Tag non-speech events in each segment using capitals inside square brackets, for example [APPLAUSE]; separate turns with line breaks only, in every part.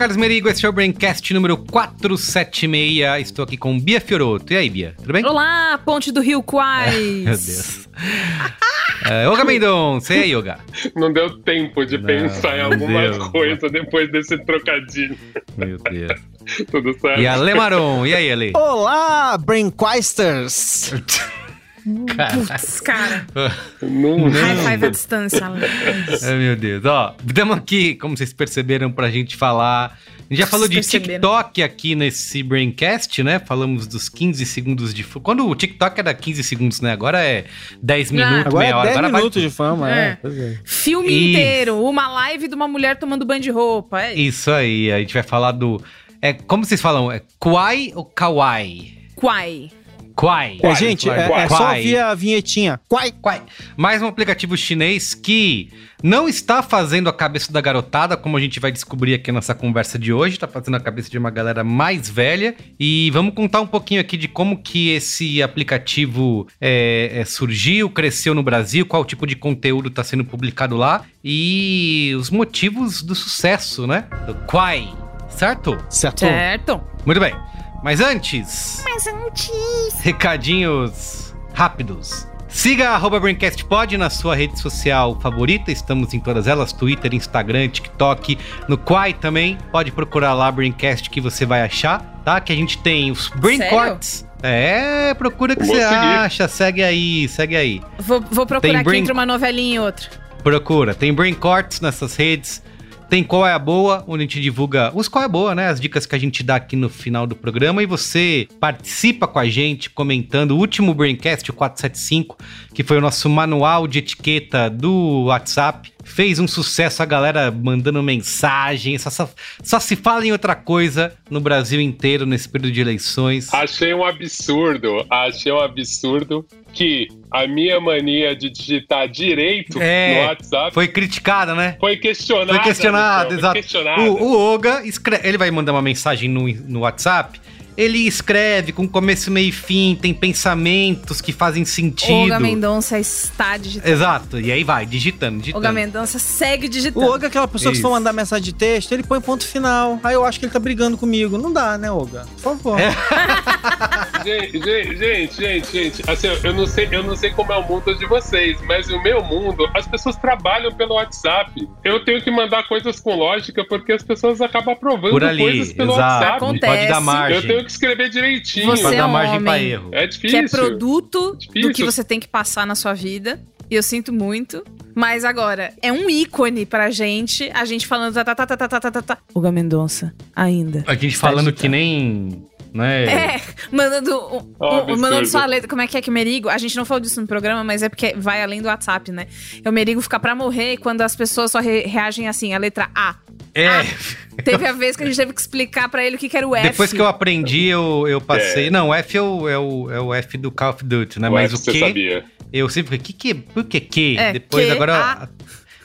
Carlos Merigo, esse é o Braincast número 476. Estou aqui com Bia Fioroto. E aí, Bia? Tudo bem?
Olá, Ponte do Rio Quais. [LAUGHS]
Meu Deus. é, Olga Mendonça, e aí, Olga?
Não deu tempo de Não, pensar em algumas coisas depois desse trocadilho.
Meu Deus. [LAUGHS]
Tudo certo.
E a Lemaron, e aí, Ale?
Olá, Brainquisters! [LAUGHS]
Putz, cara. Não, High five à distância. [LAUGHS]
Ai, meu Deus. Ó, estamos aqui, como vocês perceberam, pra gente falar. A gente já falou de TikTok aqui nesse Braincast, né? Falamos dos 15 segundos de fama. Quando o TikTok era 15 segundos, né? Agora é 10 minutos,
agora
meia
é
hora.
10
agora
minutos vai... de fama, é. é.
é. Filme Isso. inteiro, uma live de uma mulher tomando banho de roupa. É
isso aí, a gente vai falar do. É, como vocês falam? É Kwai ou Kawaii?
Kwai.
Quai.
É, gente, é, é, só ouvir a vinhetinha. Quai.
Quai. Mais um aplicativo chinês que não está fazendo a cabeça da garotada, como a gente vai descobrir aqui nessa conversa de hoje, está fazendo a cabeça de uma galera mais velha. E vamos contar um pouquinho aqui de como que esse aplicativo é, é, surgiu, cresceu no Brasil, qual tipo de conteúdo está sendo publicado lá e os motivos do sucesso, né? Do Quai. Certo?
Certo. Certo.
Muito bem. Mas antes.
Mas antes.
Recadinhos rápidos. Siga a BraincastPod na sua rede social favorita. Estamos em todas elas: Twitter, Instagram, TikTok, no Quai também. Pode procurar lá Braincast que você vai achar, tá? Que a gente tem os Braincorts. É, procura que Vou você seguir. acha. Segue aí, segue aí.
Vou, vou procurar tem aqui brain... entre uma novelinha e outra.
Procura. Tem Braincorts nessas redes. Tem Qual é a Boa, onde a gente divulga os Qual é a Boa, né? As dicas que a gente dá aqui no final do programa. E você participa com a gente comentando o último Braincast, o 475, que foi o nosso manual de etiqueta do WhatsApp. Fez um sucesso, a galera mandando mensagem. Só, só, só se fala em outra coisa no Brasil inteiro nesse período de eleições.
Achei um absurdo. Achei um absurdo que a minha mania de digitar direito é, no WhatsApp
foi criticada, né?
Foi questionada.
Foi questionada, exato. Questionada. O, o Oga escreve, ele vai mandar uma mensagem no, no WhatsApp ele escreve com começo, meio e fim, tem pensamentos que fazem sentido.
Olga Mendonça está digitando.
Exato, e aí vai, digitando, digitando.
Olga Mendonça segue digitando.
O Olga é aquela pessoa Isso. que for mandar mensagem de texto, ele põe ponto final. Aí eu acho que ele tá brigando comigo. Não dá, né, Olga? Por favor. É. [LAUGHS]
gente, gente, gente, gente, assim, eu não sei, eu não sei como é o mundo de vocês, mas no meu mundo, as pessoas trabalham pelo WhatsApp. Eu tenho que mandar coisas com lógica porque as pessoas acabam aprovando
ali,
coisas pelo
exato.
WhatsApp.
Acontece.
Pode dar margem.
Eu tenho que escrever direitinho.
Você
pra
é
dar
um
margem pra
homem
erro.
É difícil.
Que é produto é do que você tem que passar na sua vida. E eu sinto muito. Mas agora, é um ícone pra gente, a gente falando tá, tá, tá, tá, tá, tá, tá, tá. tá. Uga Mendonça, ainda.
A gente falando que nem né?
É, mandando, um, oh, mandando sua letra. Como é que é que o Merigo? A gente não falou disso no programa, mas é porque vai além do WhatsApp, né? É o Merigo ficar pra morrer quando as pessoas só re reagem assim, a letra A.
É.
A. Teve a vez que a gente teve que explicar pra ele o que, que era o F.
Depois que eu aprendi, eu, eu passei. É. Não, o F é o, é, o, é o F do Call of Duty, né?
O
mas
F
o que.
Sabia.
Eu sempre que que, por que que? É, Depois que, agora. A...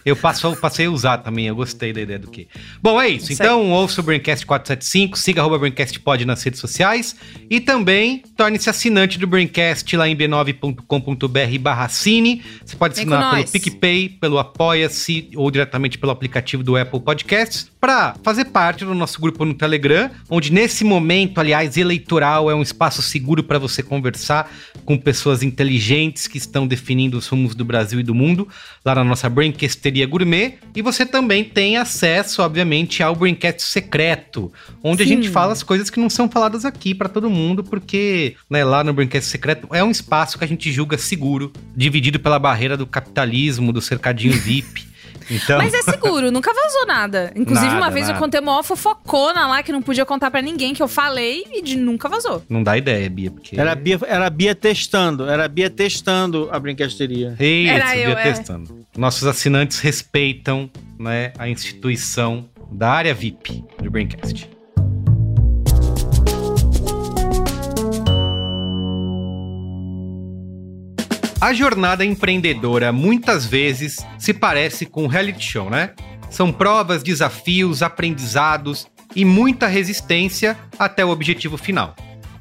Eu passo, passei a usar também, eu gostei da ideia do que. Bom, é isso. Então, ouça o Braincast 475, siga arroba BraincastPod nas redes sociais e também torne-se assinante do Braincast lá em b9.com.br barra cine. Você pode assinar pelo PicPay, pelo Apoia-se ou diretamente pelo aplicativo do Apple Podcasts para fazer parte do nosso grupo no Telegram, onde nesse momento, aliás, eleitoral, é um espaço seguro para você conversar com pessoas inteligentes que estão definindo os rumos do Brasil e do mundo, lá na nossa Braincast Gourmet. E você também tem acesso, obviamente, ao Braincast Secreto, onde Sim. a gente fala as coisas que não são faladas aqui para todo mundo, porque né, lá no Braincast Secreto é um espaço que a gente julga seguro, dividido pela barreira do capitalismo, do cercadinho [LAUGHS] VIP.
Então... Mas é seguro, nunca vazou nada. Inclusive, nada, uma vez nada. eu contei uma fofocona lá que não podia contar para ninguém, que eu falei e de, nunca vazou.
Não dá ideia, Bia, porque...
Era a Bia, era a Bia testando, era a Bia testando a brinquedaria.
Isso, era eu, Bia é. testando. Nossos assinantes respeitam né, a instituição da área VIP do Braincast. A jornada empreendedora muitas vezes se parece com um reality show, né? São provas, desafios, aprendizados e muita resistência até o objetivo final.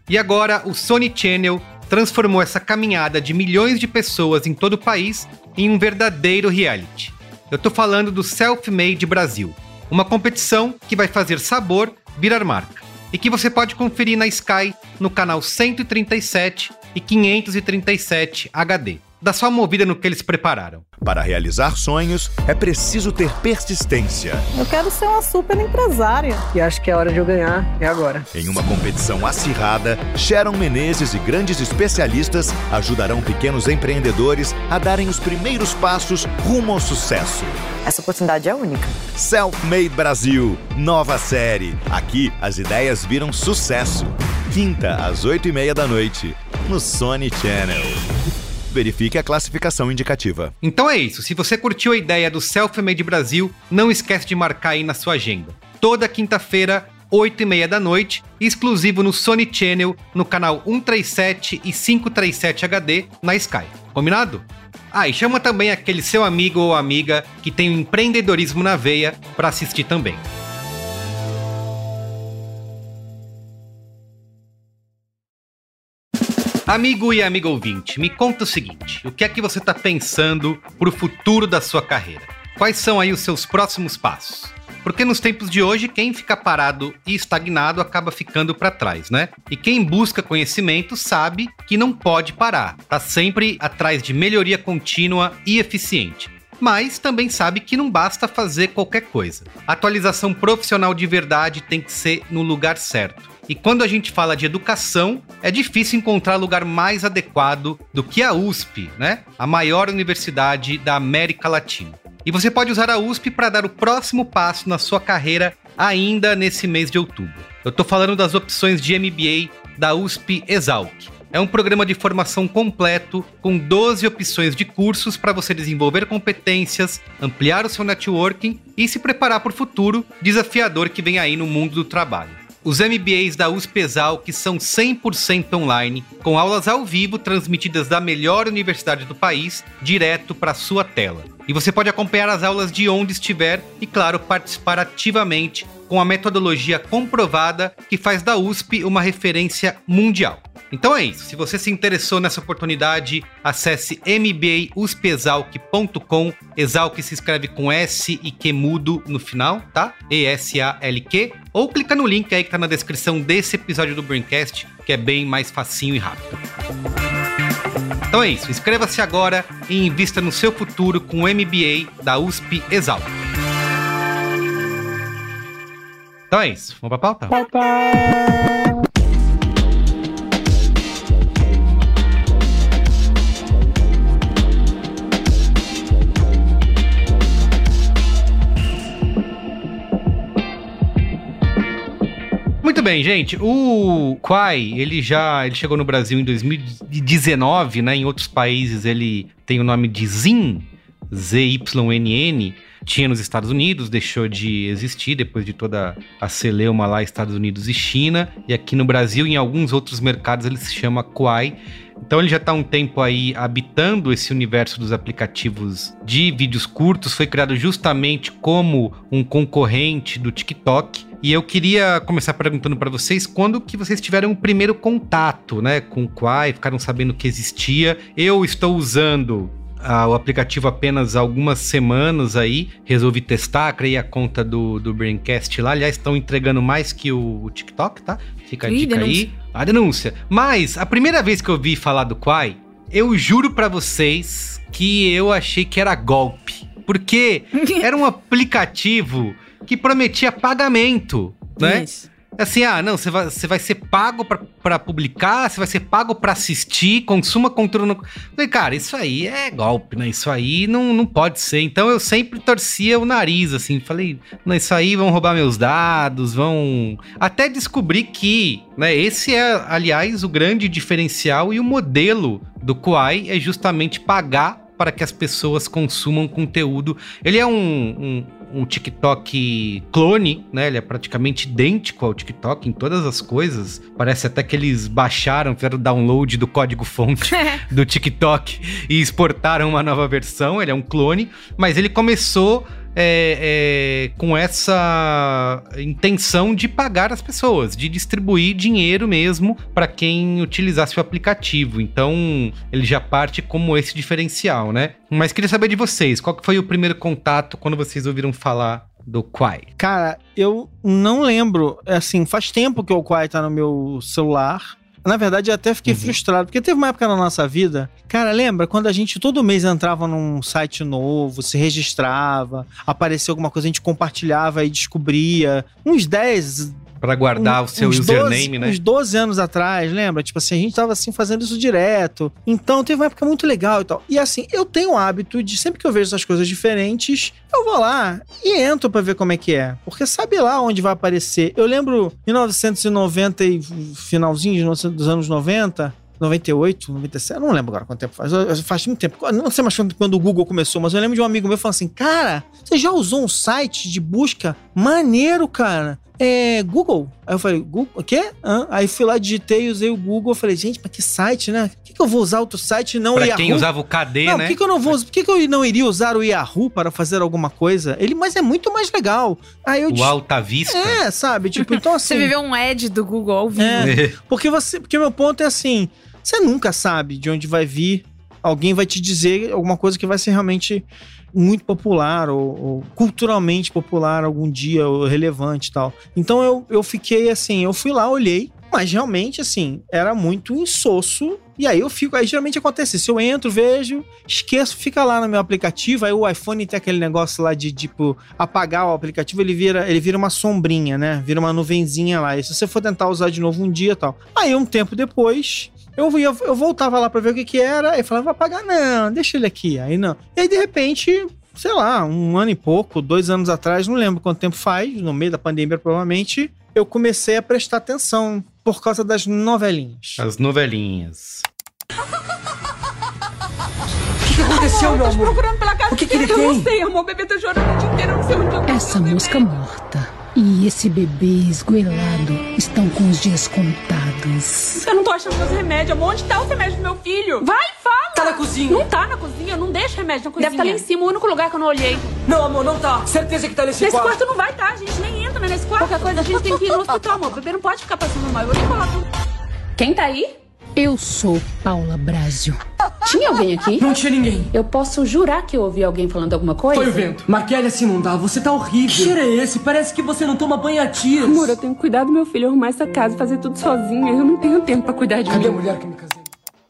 E agora o Sony Channel transformou essa caminhada de milhões de pessoas em todo o país em um verdadeiro reality. Eu tô falando do Self-Made Brasil, uma competição que vai fazer sabor virar marca e que você pode conferir na Sky no canal 137 e 537 HD. Dá só uma movida no que eles prepararam.
Para realizar sonhos, é preciso ter persistência.
Eu quero ser uma super empresária. E acho que é hora de eu ganhar, é agora.
Em uma competição acirrada, Sharon Menezes e grandes especialistas ajudarão pequenos empreendedores a darem os primeiros passos rumo ao sucesso.
Essa oportunidade é única.
Self-Made Brasil, nova série. Aqui as ideias viram sucesso. Quinta, às oito e meia da noite no Sony Channel. Verifique a classificação indicativa.
Então é isso. Se você curtiu a ideia do Self-Made Brasil, não esquece de marcar aí na sua agenda. Toda quinta-feira, 8 e meia da noite, exclusivo no Sony Channel, no canal 137 e 537 HD na Sky. Combinado? Ah, e chama também aquele seu amigo ou amiga que tem o empreendedorismo na veia para assistir também. Amigo e amigo ouvinte, me conta o seguinte: o que é que você está pensando para o futuro da sua carreira? Quais são aí os seus próximos passos? Porque nos tempos de hoje, quem fica parado e estagnado acaba ficando para trás, né? E quem busca conhecimento sabe que não pode parar, tá sempre atrás de melhoria contínua e eficiente mas também sabe que não basta fazer qualquer coisa. Atualização profissional de verdade tem que ser no lugar certo. E quando a gente fala de educação, é difícil encontrar lugar mais adequado do que a USP, né? A maior universidade da América Latina. E você pode usar a USP para dar o próximo passo na sua carreira ainda nesse mês de outubro. Eu estou falando das opções de MBA da USP Exalc. É um programa de formação completo com 12 opções de cursos para você desenvolver competências, ampliar o seu networking e se preparar para o futuro desafiador que vem aí no mundo do trabalho os MBAs da USPESAL, que são 100% online, com aulas ao vivo transmitidas da melhor universidade do país, direto para sua tela. E você pode acompanhar as aulas de onde estiver e, claro, participar ativamente com a metodologia comprovada que faz da USP uma referência mundial. Então é isso. Se você se interessou nessa oportunidade, acesse mbauspexalc.com. Exalc se escreve com S e Q mudo no final, tá? E-S-A-L-Q. Ou clica no link aí que tá na descrição desse episódio do Braincast, que é bem mais facinho e rápido. Então é isso. Inscreva-se agora e invista no seu futuro com o MBA da USP Exalc. Então é isso. Vamos pra pauta? Pauta! Bem, gente. O Quai, ele já ele chegou no Brasil em 2019, né? Em outros países ele tem o nome de Zin, Z-Y-N-N. Tinha nos Estados Unidos, deixou de existir depois de toda a celeuma lá, Estados Unidos e China. E aqui no Brasil, em alguns outros mercados, ele se chama Quai. Então ele já está um tempo aí habitando esse universo dos aplicativos de vídeos curtos. Foi criado justamente como um concorrente do TikTok. E eu queria começar perguntando para vocês quando que vocês tiveram o primeiro contato, né, com o Quai, ficaram sabendo que existia. Eu estou usando ah, o aplicativo apenas algumas semanas aí, resolvi testar, criei a conta do, do Braincast lá. Aliás, estão entregando mais que o, o TikTok, tá? Fica a Ih, dica denúncia. aí. A denúncia. Mas, a primeira vez que eu vi falar do Quai, eu juro para vocês que eu achei que era golpe. Porque [LAUGHS] era um aplicativo que prometia pagamento, né? Isso. Assim, ah, não, você vai, você vai ser pago para publicar, você vai ser pago para assistir, consuma conteúdo. No... Falei, cara, isso aí é golpe, né? Isso aí não, não pode ser. Então eu sempre torcia o nariz, assim. Falei, não, isso aí vão roubar meus dados, vão. Até descobrir que, né? Esse é, aliás, o grande diferencial e o modelo do Quai é justamente pagar para que as pessoas consumam conteúdo. Ele é um, um, TikTok clone, né? Ele é praticamente idêntico ao TikTok em todas as coisas. Parece até que eles baixaram, fizeram download do código-fonte [LAUGHS] do TikTok e exportaram uma nova versão. Ele é um clone, mas ele começou é, é, com essa intenção de pagar as pessoas, de distribuir dinheiro mesmo para quem utilizasse o aplicativo. Então ele já parte como esse diferencial, né? Mas queria saber de vocês, qual foi o primeiro contato quando vocês ouviram falar do Quai?
Cara, eu não lembro. Assim, faz tempo que o Quai tá no meu celular. Na verdade, eu até fiquei uhum. frustrado, porque teve uma época na nossa vida. Cara, lembra quando a gente todo mês entrava num site novo, se registrava, aparecia alguma coisa, a gente compartilhava e descobria. Uns 10,
para guardar um, o seu username,
12,
né?
Uns 12 anos atrás, lembra? Tipo assim, a gente tava assim fazendo isso direto. Então teve uma época muito legal e tal. E assim, eu tenho o hábito de sempre que eu vejo essas coisas diferentes, eu vou lá e entro para ver como é que é. Porque sabe lá onde vai aparecer. Eu lembro 1990 e finalzinho dos anos 90, 98, 97, não lembro agora quanto tempo faz. Faz muito tempo. Não sei mais quando o Google começou, mas eu lembro de um amigo meu falando assim: Cara, você já usou um site de busca maneiro, cara? É, Google. Aí eu falei, Google, o quê? Ah, aí fui lá, digitei, usei o Google. falei, gente, mas que site, né? Por que, que eu vou usar outro site e não
pra
o Yahoo?
quem usava o KD,
não,
né?
Por que, que eu não vou, por que, que eu não iria usar o Yahoo para fazer alguma coisa? Ele, mas é muito mais legal. Aí eu
o Alta Vista?
É, sabe? Tipo, então [LAUGHS] assim...
Você viveu um ad do Google ao vivo.
É, [LAUGHS] porque, você, porque meu ponto é assim, você nunca sabe de onde vai vir. Alguém vai te dizer alguma coisa que vai ser realmente muito popular ou, ou, culturalmente popular algum dia, ou relevante tal. Então eu, eu fiquei assim, eu fui lá, olhei, mas realmente, assim, era muito insosso. E aí eu fico, aí geralmente acontece se eu entro, vejo, esqueço, fica lá no meu aplicativo, aí o iPhone tem aquele negócio lá de, tipo, apagar o aplicativo, ele vira, ele vira uma sombrinha, né? Vira uma nuvenzinha lá. E se você for tentar usar de novo um dia tal. Aí um tempo depois, eu, ia, eu voltava lá pra ver o que que era, e falava, vai apagar, não, deixa ele aqui. Aí não. E aí, de repente, sei lá, um ano e pouco, dois anos atrás, não lembro quanto tempo faz, no meio da pandemia provavelmente, eu comecei a prestar atenção por causa das novelinhas.
As novelinhas.
O que aconteceu, meu amor?
procurando pela casa
o que, que ele
eu
tem?
Eu não sei, amor. O bebê tá chorando o dia inteiro. Eu não sei onde eu
Essa mosca morta e esse bebê esgoelado estão com os dias contados.
Eu não tô achando meus remédios, amor. Onde tá o remédio do meu filho? Vai, fala!
Tá na cozinha.
Não tá na cozinha, não deixa remédio na cozinha.
Deve estar tá
lá em cima, o único lugar que eu não olhei.
Não, amor, não tá. Certeza que tá nesse,
nesse
quarto.
Nesse quarto não vai tá, a gente nem entra nesse quarto. Qualquer coisa, a gente tem que ir no hospital, amor. O bebê não pode ficar passando mal. Eu vou nem falar com... Quem tá aí?
Eu sou Paula Brásio.
Tinha alguém aqui?
Não tinha ninguém.
Eu posso jurar que eu ouvi alguém falando alguma coisa?
Foi o vento. Marquelli, assim não dá. Você tá horrível. Que cheiro é esse? Parece que você não toma banho a dias.
Amor, eu tenho que cuidar do meu filho, arrumar essa casa, fazer tudo sozinha. Eu não tenho tempo pra cuidar de
Cadê
mim.
Cadê a mulher que me casei?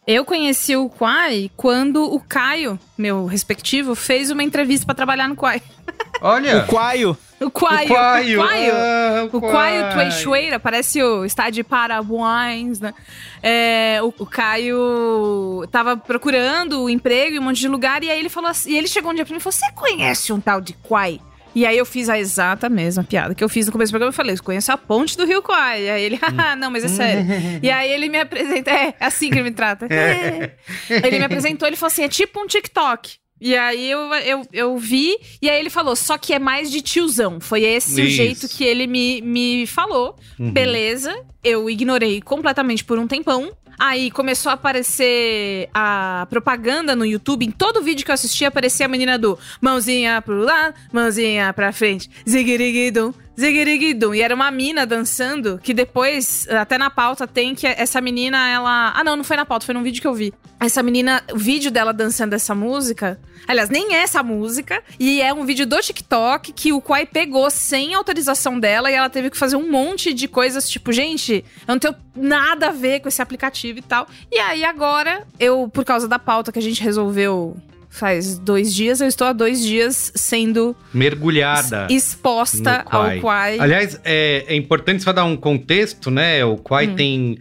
Eu conheci o Quai quando o Caio, meu respectivo, fez uma entrevista para trabalhar no Quai. [LAUGHS]
Olha!
O Quaio.
O Quaio.
O Quaio.
O Quaio,
ah,
Teixeira, parece o estádio de Parabéns, né? É, o, o, Caio tava procurando emprego em um monte de lugar e aí ele falou assim, e ele chegou um dia pra mim e falou, você conhece um tal de Quai? E aí eu fiz a exata mesma piada que eu fiz no começo do programa. Eu falei, eu conheço a ponte do Rio Quai. E aí ele, [LAUGHS] ah, não, mas é sério. e aí ele me apresenta, é, é assim que ele me trata. É. Ele me apresentou, ele falou assim, é tipo um TikTok. E aí eu, eu, eu vi, e aí ele falou, só que é mais de tiozão. Foi esse Isso. o jeito que ele me, me falou. Uhum. Beleza, eu ignorei completamente por um tempão. Aí começou a aparecer a propaganda no YouTube. Em todo vídeo que eu assistia, aparecia a menina do mãozinha pro lado, mãozinha pra frente, ziguiriguidum, ziguiriguidum. E era uma mina dançando, que depois, até na pauta, tem que essa menina, ela. Ah, não, não foi na pauta, foi num vídeo que eu vi. Essa menina, o vídeo dela dançando essa música. Aliás, nem é essa música. E é um vídeo do TikTok que o Quai pegou sem autorização dela e ela teve que fazer um monte de coisas, tipo, gente, eu não tenho nada a ver com esse aplicativo e tal. E aí agora, eu, por causa da pauta que a gente resolveu faz dois dias, eu estou há dois dias sendo
mergulhada,
exposta ao Quai.
Aliás, é, é, importante só dar um contexto, né? O Quai hum. tem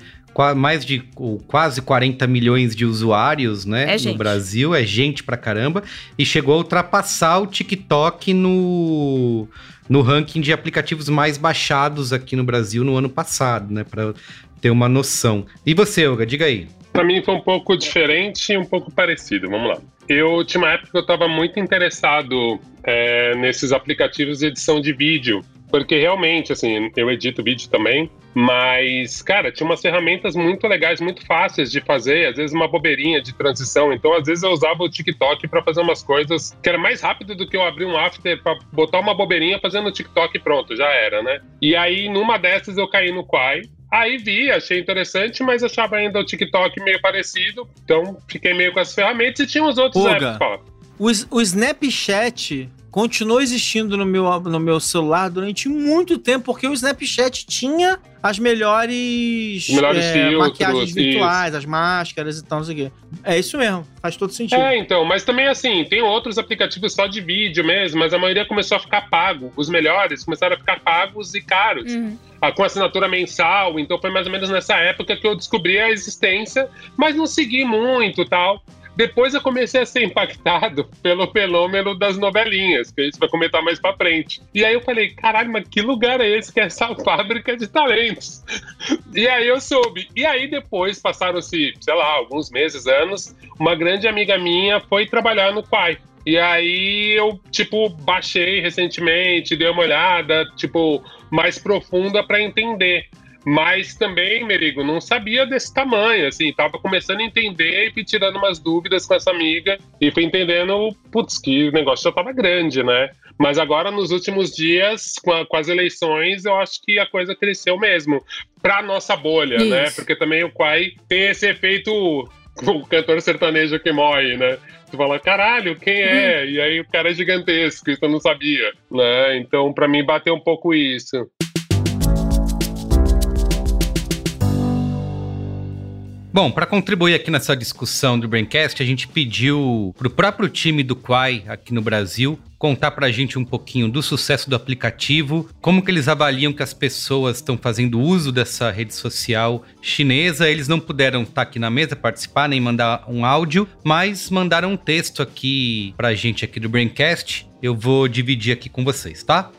mais de quase 40 milhões de usuários, né? É no Brasil, é gente pra caramba. E chegou a ultrapassar o TikTok no, no ranking de aplicativos mais baixados aqui no Brasil no ano passado, né? Pra ter uma noção. E você, Olga, diga aí.
Para mim foi um pouco diferente e um pouco parecido. Vamos lá. Eu tinha uma época que eu estava muito interessado é, nesses aplicativos de edição de vídeo. Porque realmente, assim, eu edito vídeo também, mas, cara, tinha umas ferramentas muito legais, muito fáceis de fazer, às vezes uma bobeirinha de transição. Então, às vezes eu usava o TikTok para fazer umas coisas que era mais rápido do que eu abrir um after para botar uma bobeirinha fazendo o TikTok e pronto, já era, né? E aí, numa dessas, eu caí no Quai. Aí vi, achei interessante, mas achava ainda o TikTok meio parecido. Então, fiquei meio com as ferramentas e tinha os outros
Puga, apps. O, o Snapchat continuou existindo no meu, no meu celular durante muito tempo, porque o Snapchat tinha as melhores,
melhores é, filtros,
maquiagens virtuais, isso. as máscaras e tal, não sei o quê. É isso mesmo, faz todo sentido.
É, então, mas também assim, tem outros aplicativos só de vídeo mesmo, mas a maioria começou a ficar pago. Os melhores começaram a ficar pagos e caros. Uhum. Ah, com assinatura mensal, então foi mais ou menos nessa época que eu descobri a existência, mas não segui muito tal. Depois eu comecei a ser impactado pelo fenômeno das novelinhas, que a gente vai comentar mais pra frente. E aí eu falei, caralho, mas que lugar é esse que é essa [LAUGHS] fábrica de talentos? [LAUGHS] E aí eu soube. E aí depois, passaram-se, sei lá, alguns meses, anos, uma grande amiga minha foi trabalhar no Quai. E aí eu, tipo, baixei recentemente, dei uma olhada, tipo, mais profunda para entender. Mas também, Merigo, não sabia desse tamanho, assim, tava começando a entender e fui tirando umas dúvidas com essa amiga e fui entendendo, putz, que o negócio já tava grande, né? Mas agora, nos últimos dias, com, a, com as eleições, eu acho que a coisa cresceu mesmo. Pra nossa bolha, né? Isso. né? Porque também o Quai tem esse efeito [LAUGHS] o cantor sertanejo que morre, né? Tu fala, caralho, quem é? Hum. E aí o cara é gigantesco, isso eu não sabia, né? Então, para mim, bateu um pouco isso.
Bom, para contribuir aqui nessa discussão do Braincast, a gente pediu para o próprio time do Quai aqui no Brasil contar para a gente um pouquinho do sucesso do aplicativo, como que eles avaliam que as pessoas estão fazendo uso dessa rede social chinesa. Eles não puderam estar tá aqui na mesa participar nem mandar um áudio, mas mandaram um texto aqui para a gente aqui do Braincast. Eu vou dividir aqui com vocês, tá?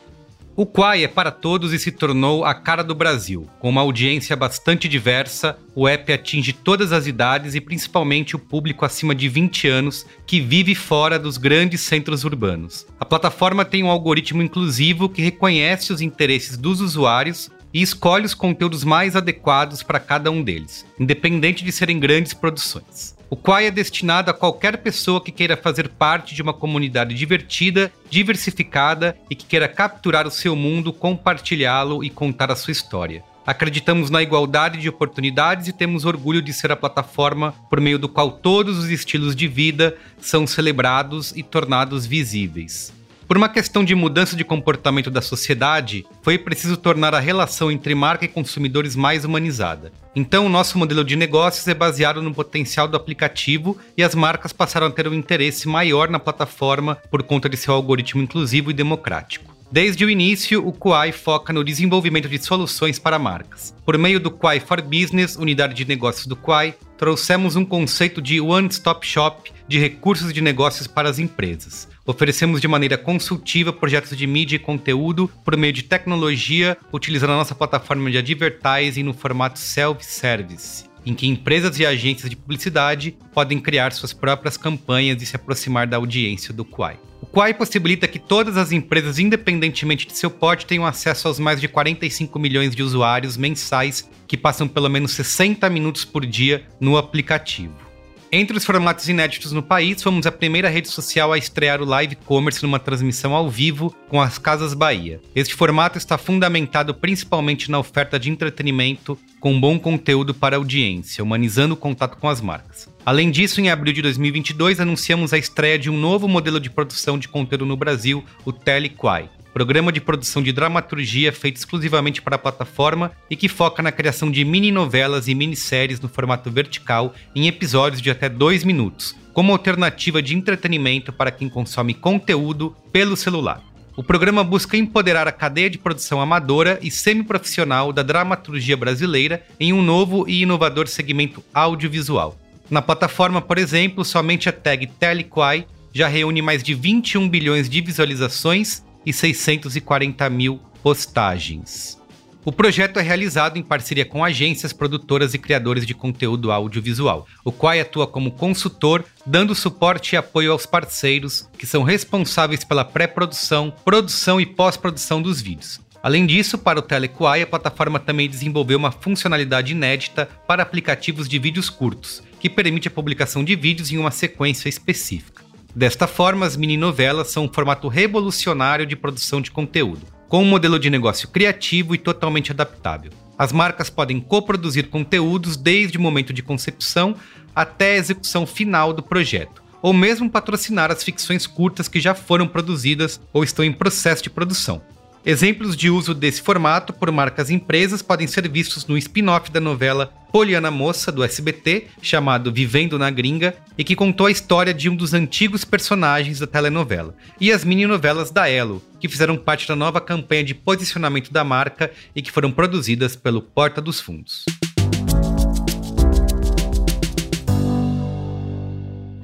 O Quai é para todos e se tornou a cara do Brasil. Com uma audiência bastante diversa, o app atinge todas as idades e principalmente o público acima de 20 anos que vive fora dos grandes centros urbanos. A plataforma tem um algoritmo inclusivo que reconhece os interesses dos usuários e escolhe os conteúdos mais adequados para cada um deles, independente de serem grandes produções o qual é destinado a qualquer pessoa que queira fazer parte de uma comunidade divertida, diversificada e que queira capturar o seu mundo, compartilhá-lo e contar a sua história. Acreditamos na igualdade de oportunidades e temos orgulho de ser a plataforma por meio do qual todos os estilos de vida são celebrados e tornados visíveis. Por uma questão de mudança de comportamento da sociedade, foi preciso tornar a relação entre marca e consumidores mais humanizada. Então, o nosso modelo de negócios é baseado no potencial do aplicativo e as marcas passaram a ter um interesse maior na plataforma por conta de seu algoritmo inclusivo e democrático. Desde o início, o Quai foca no desenvolvimento de soluções para marcas. Por meio do Quai for Business, unidade de negócios do Quai, trouxemos um conceito de one-stop shop de recursos de negócios para as empresas. Oferecemos de maneira consultiva projetos de mídia e conteúdo por meio de tecnologia, utilizando a nossa plataforma de advertising no formato self-service, em que empresas e agências de publicidade podem criar suas próprias campanhas e se aproximar da audiência do Quai. O Quai possibilita que todas as empresas, independentemente de seu porte, tenham acesso aos mais de 45 milhões de usuários mensais que passam pelo menos 60 minutos por dia no aplicativo. Entre os formatos inéditos no país, fomos a primeira rede social a estrear o live commerce numa transmissão ao vivo com as Casas Bahia. Este formato está fundamentado principalmente na oferta de entretenimento com bom conteúdo para a audiência, humanizando o contato com as marcas. Além disso, em abril de 2022, anunciamos a estreia de um novo modelo de produção de conteúdo no Brasil, o Telequai programa de produção de dramaturgia feito exclusivamente para a plataforma e que foca na criação de mini novelas e minisséries no formato vertical em episódios de até dois minutos, como alternativa de entretenimento para quem consome conteúdo pelo celular. O programa busca empoderar a cadeia de produção amadora e semiprofissional da dramaturgia brasileira em um novo e inovador segmento audiovisual. Na plataforma, por exemplo, somente a tag Telequai já reúne mais de 21 bilhões de visualizações e 640 mil postagens. O projeto é realizado em parceria com agências produtoras e criadores de conteúdo audiovisual, o qual atua como consultor, dando suporte e apoio aos parceiros que são responsáveis pela pré-produção, produção e pós-produção dos vídeos. Além disso, para o Telequai, a plataforma também desenvolveu uma funcionalidade inédita para aplicativos de vídeos curtos, que permite a publicação de vídeos em uma sequência específica. Desta forma, as mini-novelas são um formato revolucionário de produção de conteúdo, com um modelo de negócio criativo e totalmente adaptável. As marcas podem coproduzir conteúdos desde o momento de concepção até a execução final do projeto, ou mesmo patrocinar as ficções curtas que já foram produzidas ou estão em processo de produção. Exemplos de uso desse formato por marcas e empresas podem ser vistos no spin-off da novela Poliana Moça do SBT, chamado Vivendo na Gringa, e que contou a história de um dos antigos personagens da telenovela, e as mini-novelas da Elo, que fizeram parte da nova campanha de posicionamento da marca e que foram produzidas pelo Porta dos Fundos.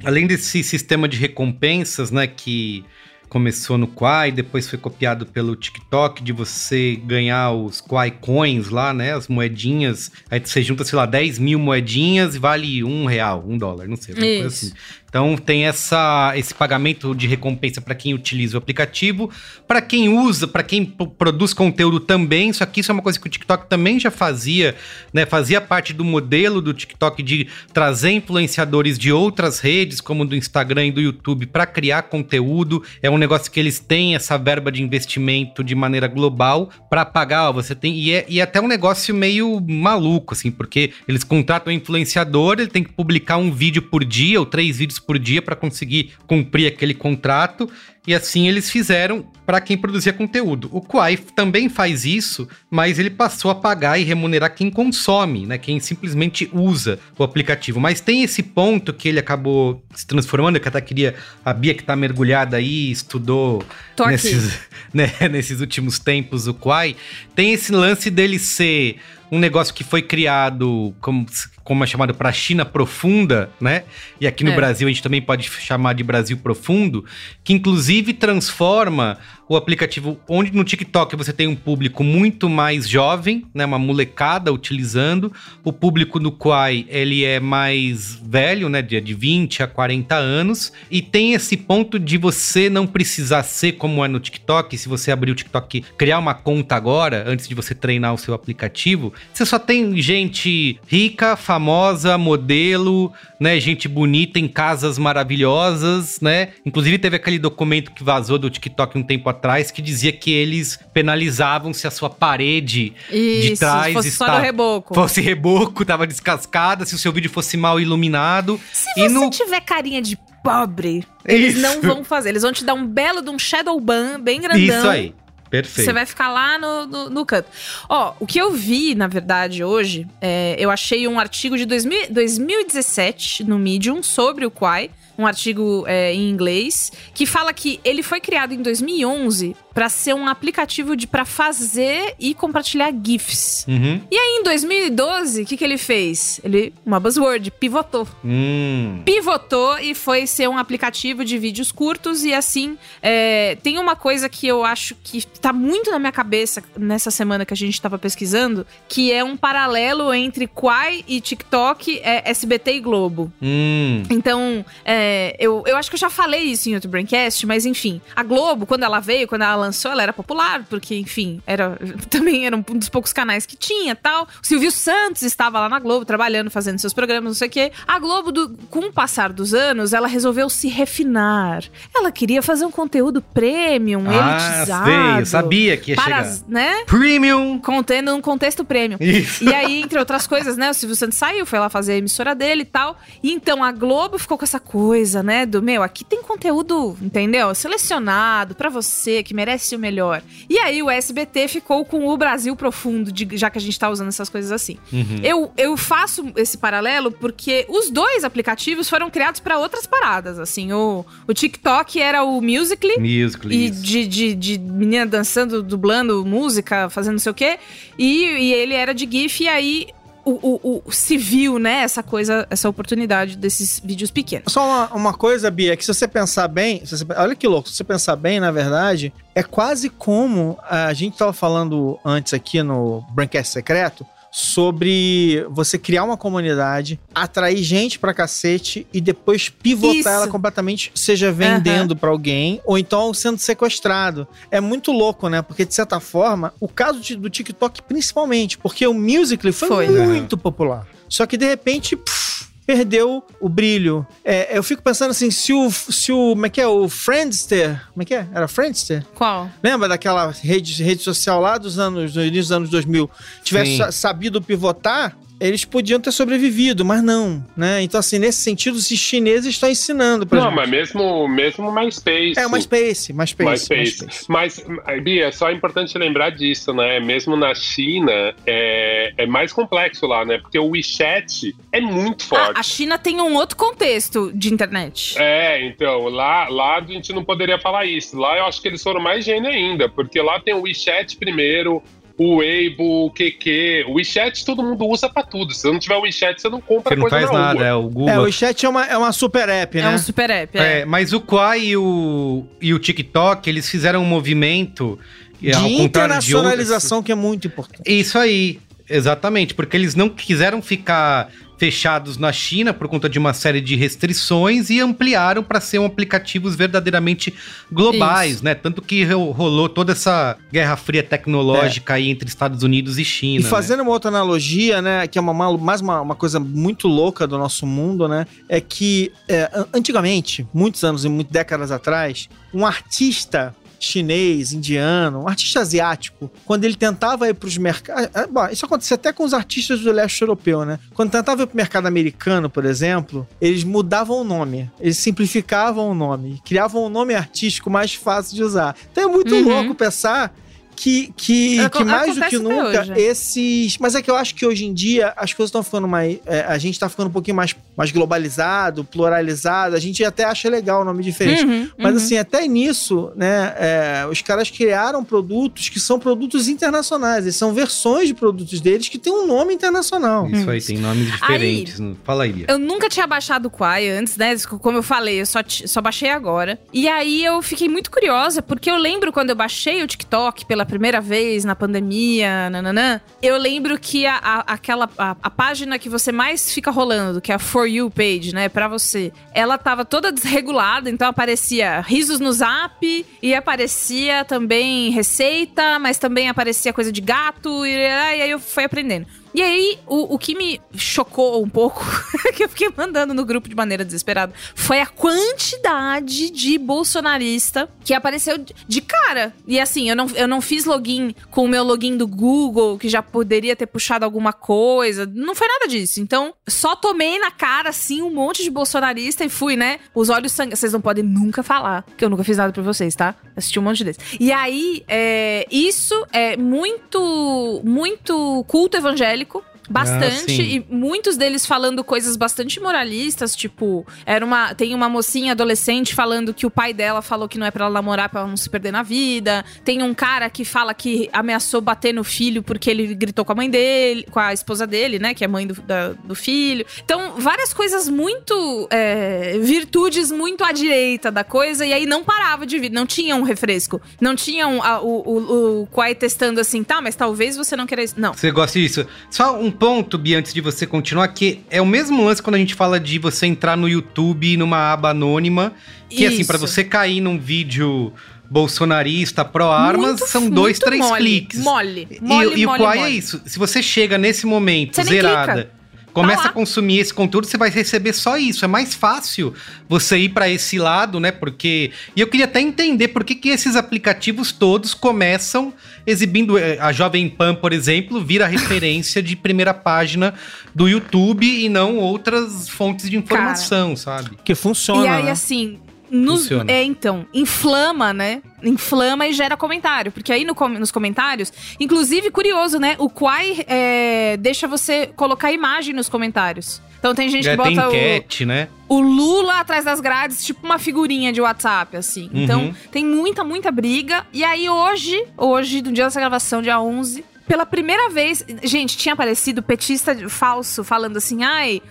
Além desse sistema de recompensas, né, que começou no Quai, depois foi copiado pelo TikTok de você ganhar os Quai Coins lá, né? As moedinhas. Aí você junta, sei lá, 10 mil moedinhas e vale um real, um dólar, não sei. Coisa assim. Então tem essa, esse pagamento de recompensa para quem utiliza o aplicativo, para quem usa, para quem produz conteúdo também. Só que isso é uma coisa que o TikTok também já fazia, né? Fazia parte do modelo do TikTok de trazer influenciadores de outras redes, como do Instagram e do YouTube, para criar conteúdo. É um negócio que eles têm essa verba de investimento de maneira global para pagar. Ó, você tem e é, e é até um negócio meio maluco, assim, porque eles contratam um influenciador, ele tem que publicar um vídeo por dia ou três vídeos por dia para conseguir cumprir aquele contrato. E assim eles fizeram para quem produzia conteúdo. O Quai também faz isso, mas ele passou a pagar e remunerar quem consome, né? Quem simplesmente usa o aplicativo. Mas tem esse ponto que ele acabou se transformando, que até queria a Bia que tá mergulhada aí, estudou nesses, [LAUGHS] né, nesses últimos tempos o Quai. Tem esse lance dele ser um negócio que foi criado como, como é chamado para China profunda, né? E aqui no é. Brasil a gente também pode chamar de Brasil profundo, que inclusive transforma o aplicativo onde no TikTok você tem um público muito mais jovem, né, uma molecada utilizando, o público no Quai ele é mais velho, né, de, de 20 a 40 anos, e tem esse ponto de você não precisar ser como é no TikTok, se você abrir o TikTok, criar uma conta agora, antes de você treinar o seu aplicativo, você só tem gente rica, famosa, modelo, né, gente bonita em casas maravilhosas, né? Inclusive teve aquele documento que vazou do TikTok um tempo atrás que dizia que eles penalizavam se a sua parede Isso, de trás
fosse está, reboco.
fosse reboco, tava descascada, se o seu vídeo fosse mal iluminado.
Se e você no... tiver carinha de pobre, eles Isso. não vão fazer. Eles vão te dar um belo de um shadow ban bem grandão.
Isso aí. Perfeito.
Você vai ficar lá no, no, no, canto. Ó, o que eu vi, na verdade, hoje, é, eu achei um artigo de 2000, 2017 no Medium sobre o Quai um artigo é, em inglês que fala que ele foi criado em 2011 para ser um aplicativo de para fazer e compartilhar GIFs. Uhum. E aí, em 2012, o que, que ele fez? Ele, uma buzzword, pivotou.
Hum.
Pivotou e foi ser um aplicativo de vídeos curtos. E assim, é, tem uma coisa que eu acho que tá muito na minha cabeça nessa semana que a gente tava pesquisando, que é um paralelo entre Quai e TikTok, é, SBT e Globo.
Hum.
Então, é, eu, eu acho que eu já falei isso em outro Braincast, mas enfim, a Globo, quando ela veio, quando ela lançou, ela era popular, porque, enfim, era [LAUGHS] também era um dos poucos canais que tinha tal. O Silvio Santos estava lá na Globo, trabalhando, fazendo seus programas, não sei o quê. A Globo, do, com o passar dos anos, ela resolveu se refinar. Ela queria fazer um conteúdo premium, ah, elitizado. Sei,
eu sabia que ia para,
chegar. Né?
Premium!
Contendo um contexto premium.
Isso.
E aí, entre outras coisas, né, o Silvio Santos saiu, foi lá fazer a emissora dele e tal. E então a Globo ficou com essa coisa, né, do meu, aqui tem conteúdo, entendeu? Selecionado para você, que merece o melhor. E aí o SBT ficou com o Brasil profundo, de, já que a gente tá usando essas coisas assim. Uhum. Eu, eu faço esse paralelo porque os dois aplicativos foram criados para outras paradas, assim. O, o TikTok era o Musical.ly.
Musical.ly.
E de, de, de, menina dançando, dublando música, fazendo não sei o quê. E, e ele era de GIF, e aí o, o, o, civil, né? Essa coisa, essa oportunidade desses vídeos pequenos.
Só uma, uma coisa, Bia, que se você pensar bem, você, olha que louco, se você pensar bem, na verdade, é quase como a gente estava falando antes aqui no Braincast Secreto, sobre você criar uma comunidade, atrair gente pra cacete e depois pivotar Isso. ela completamente, seja vendendo uhum. para alguém ou então sendo sequestrado. É muito louco, né? Porque de certa forma, o caso de, do TikTok principalmente, porque o Musical.ly foi, foi. muito uhum. popular. Só que de repente, pff, perdeu o brilho. É, eu fico pensando assim, se o, se o. Como é que é? O Friendster. Como é que é? Era Friendster?
Qual?
Lembra daquela rede, rede social lá dos anos, do início dos anos 2000? Tivesse sabido pivotar, eles podiam ter sobrevivido, mas não, né? Então, assim, nesse sentido, os chineses estão ensinando
pra Não, gente. mas mesmo, mesmo MySpace.
É, o MySpace, MySpace.
MySpace. MySpace. Mas, Bia, é só importante lembrar disso, né? Mesmo na China, é, é mais complexo lá, né? Porque o WeChat é muito forte.
A, a China tem um outro contexto de internet.
É, então, lá, lá a gente não poderia falar isso. Lá eu acho que eles foram mais gênio ainda, porque lá tem o WeChat primeiro, o Weibo, o QQ, o WeChat todo mundo usa pra tudo. Se não tiver o WeChat, você não compra
você não faz nada, rua. é o Google.
É, o WeChat é uma, é uma super app, né?
É um super app, é.
é mas o Quai e o, e o TikTok, eles fizeram um movimento...
De internacionalização de outras... que é muito importante.
Isso aí, exatamente, porque eles não quiseram ficar fechados na China por conta de uma série de restrições e ampliaram para ser um aplicativos verdadeiramente globais, Isso. né? Tanto que rolou toda essa guerra fria tecnológica é. aí entre Estados Unidos e China.
E fazendo
né?
uma outra analogia, né, que é uma, mais uma, uma coisa muito louca do nosso mundo, né, é que é, antigamente, muitos anos e muitas décadas atrás, um artista chinês, indiano, um artista asiático, quando ele tentava ir para os mercados. Ah, ah, isso acontecia até com os artistas do leste europeu, né? Quando tentava ir para o mercado americano, por exemplo, eles mudavam o nome, eles simplificavam o nome, criavam um nome artístico mais fácil de usar. Então é muito uhum. louco pensar que, que, é, que mais do que nunca esses. Mas é que eu acho que hoje em dia as coisas estão ficando mais. É, a gente tá ficando um pouquinho mais, mais globalizado, pluralizado. A gente até acha legal o nome diferente. Uhum, mas uhum. assim, até nisso, né? É, os caras criaram produtos que são produtos internacionais. Eles são versões de produtos deles que têm um nome internacional.
Isso aí, tem nomes diferentes. Aí, Fala aí.
Eu nunca tinha baixado o Quai antes, né? Como eu falei, eu só, só baixei agora. E aí eu fiquei muito curiosa, porque eu lembro quando eu baixei o TikTok pela primeira vez na pandemia, nananã, eu lembro que a, a aquela a, a, página que você mais fica rolando, que é a For You page, né, para você, ela tava toda desregulada, então aparecia risos no Zap e aparecia também receita, mas também aparecia coisa de gato e, e aí eu fui aprendendo. E aí, o, o que me chocou um pouco, [LAUGHS] que eu fiquei mandando no grupo de maneira desesperada, foi a quantidade de bolsonarista que apareceu de cara. E assim, eu não, eu não fiz login com o meu login do Google, que já poderia ter puxado alguma coisa. Não foi nada disso. Então, só tomei na cara, assim, um monte de bolsonarista e fui, né? Os olhos sangue. Vocês não podem nunca falar, que eu nunca fiz nada pra vocês, tá? Assisti um monte desses. E aí, é, isso é muito, muito culto evangélico evangélico bastante ah, e muitos deles falando coisas bastante moralistas, tipo, era uma tem uma mocinha adolescente falando que o pai dela falou que não é para ela namorar para não se perder na vida. Tem um cara que fala que ameaçou bater no filho porque ele gritou com a mãe dele, com a esposa dele, né, que é mãe do, da, do filho. Então, várias coisas muito é, virtudes muito à direita da coisa e aí não parava de vir, não tinha um refresco, não tinha um, a, o o, o Quai testando assim, tá, mas talvez você não queira isso. Não.
Você gosta disso? Só um ponto, Bia, antes de você continuar, que é o mesmo lance quando a gente fala de você entrar no YouTube numa aba anônima, que Isso. assim, para você cair num vídeo bolsonarista pró-armas, são dois, três
mole,
cliques.
Mole,
mole, E, e o qual é isso? Se você chega nesse momento você zerada começa tá a consumir esse conteúdo, você vai receber só isso. É mais fácil você ir para esse lado, né? Porque. E eu queria até entender por que, que esses aplicativos todos começam exibindo. Eh, a Jovem Pan, por exemplo, vira referência de primeira página do YouTube e não outras fontes de informação, Cara, sabe?
Que funciona.
E aí,
né?
assim, nos, é, então, inflama, né? Inflama e gera comentário. Porque aí no, nos comentários, inclusive, curioso, né? O Quai é, deixa você colocar imagem nos comentários. Então tem gente
Já
que bota
tem enquete,
o,
né?
o Lula atrás das grades, tipo uma figurinha de WhatsApp, assim.
Uhum.
Então tem muita, muita briga. E aí hoje, hoje, no dia dessa gravação, dia 11, pela primeira vez, gente, tinha aparecido petista falso falando assim, ai.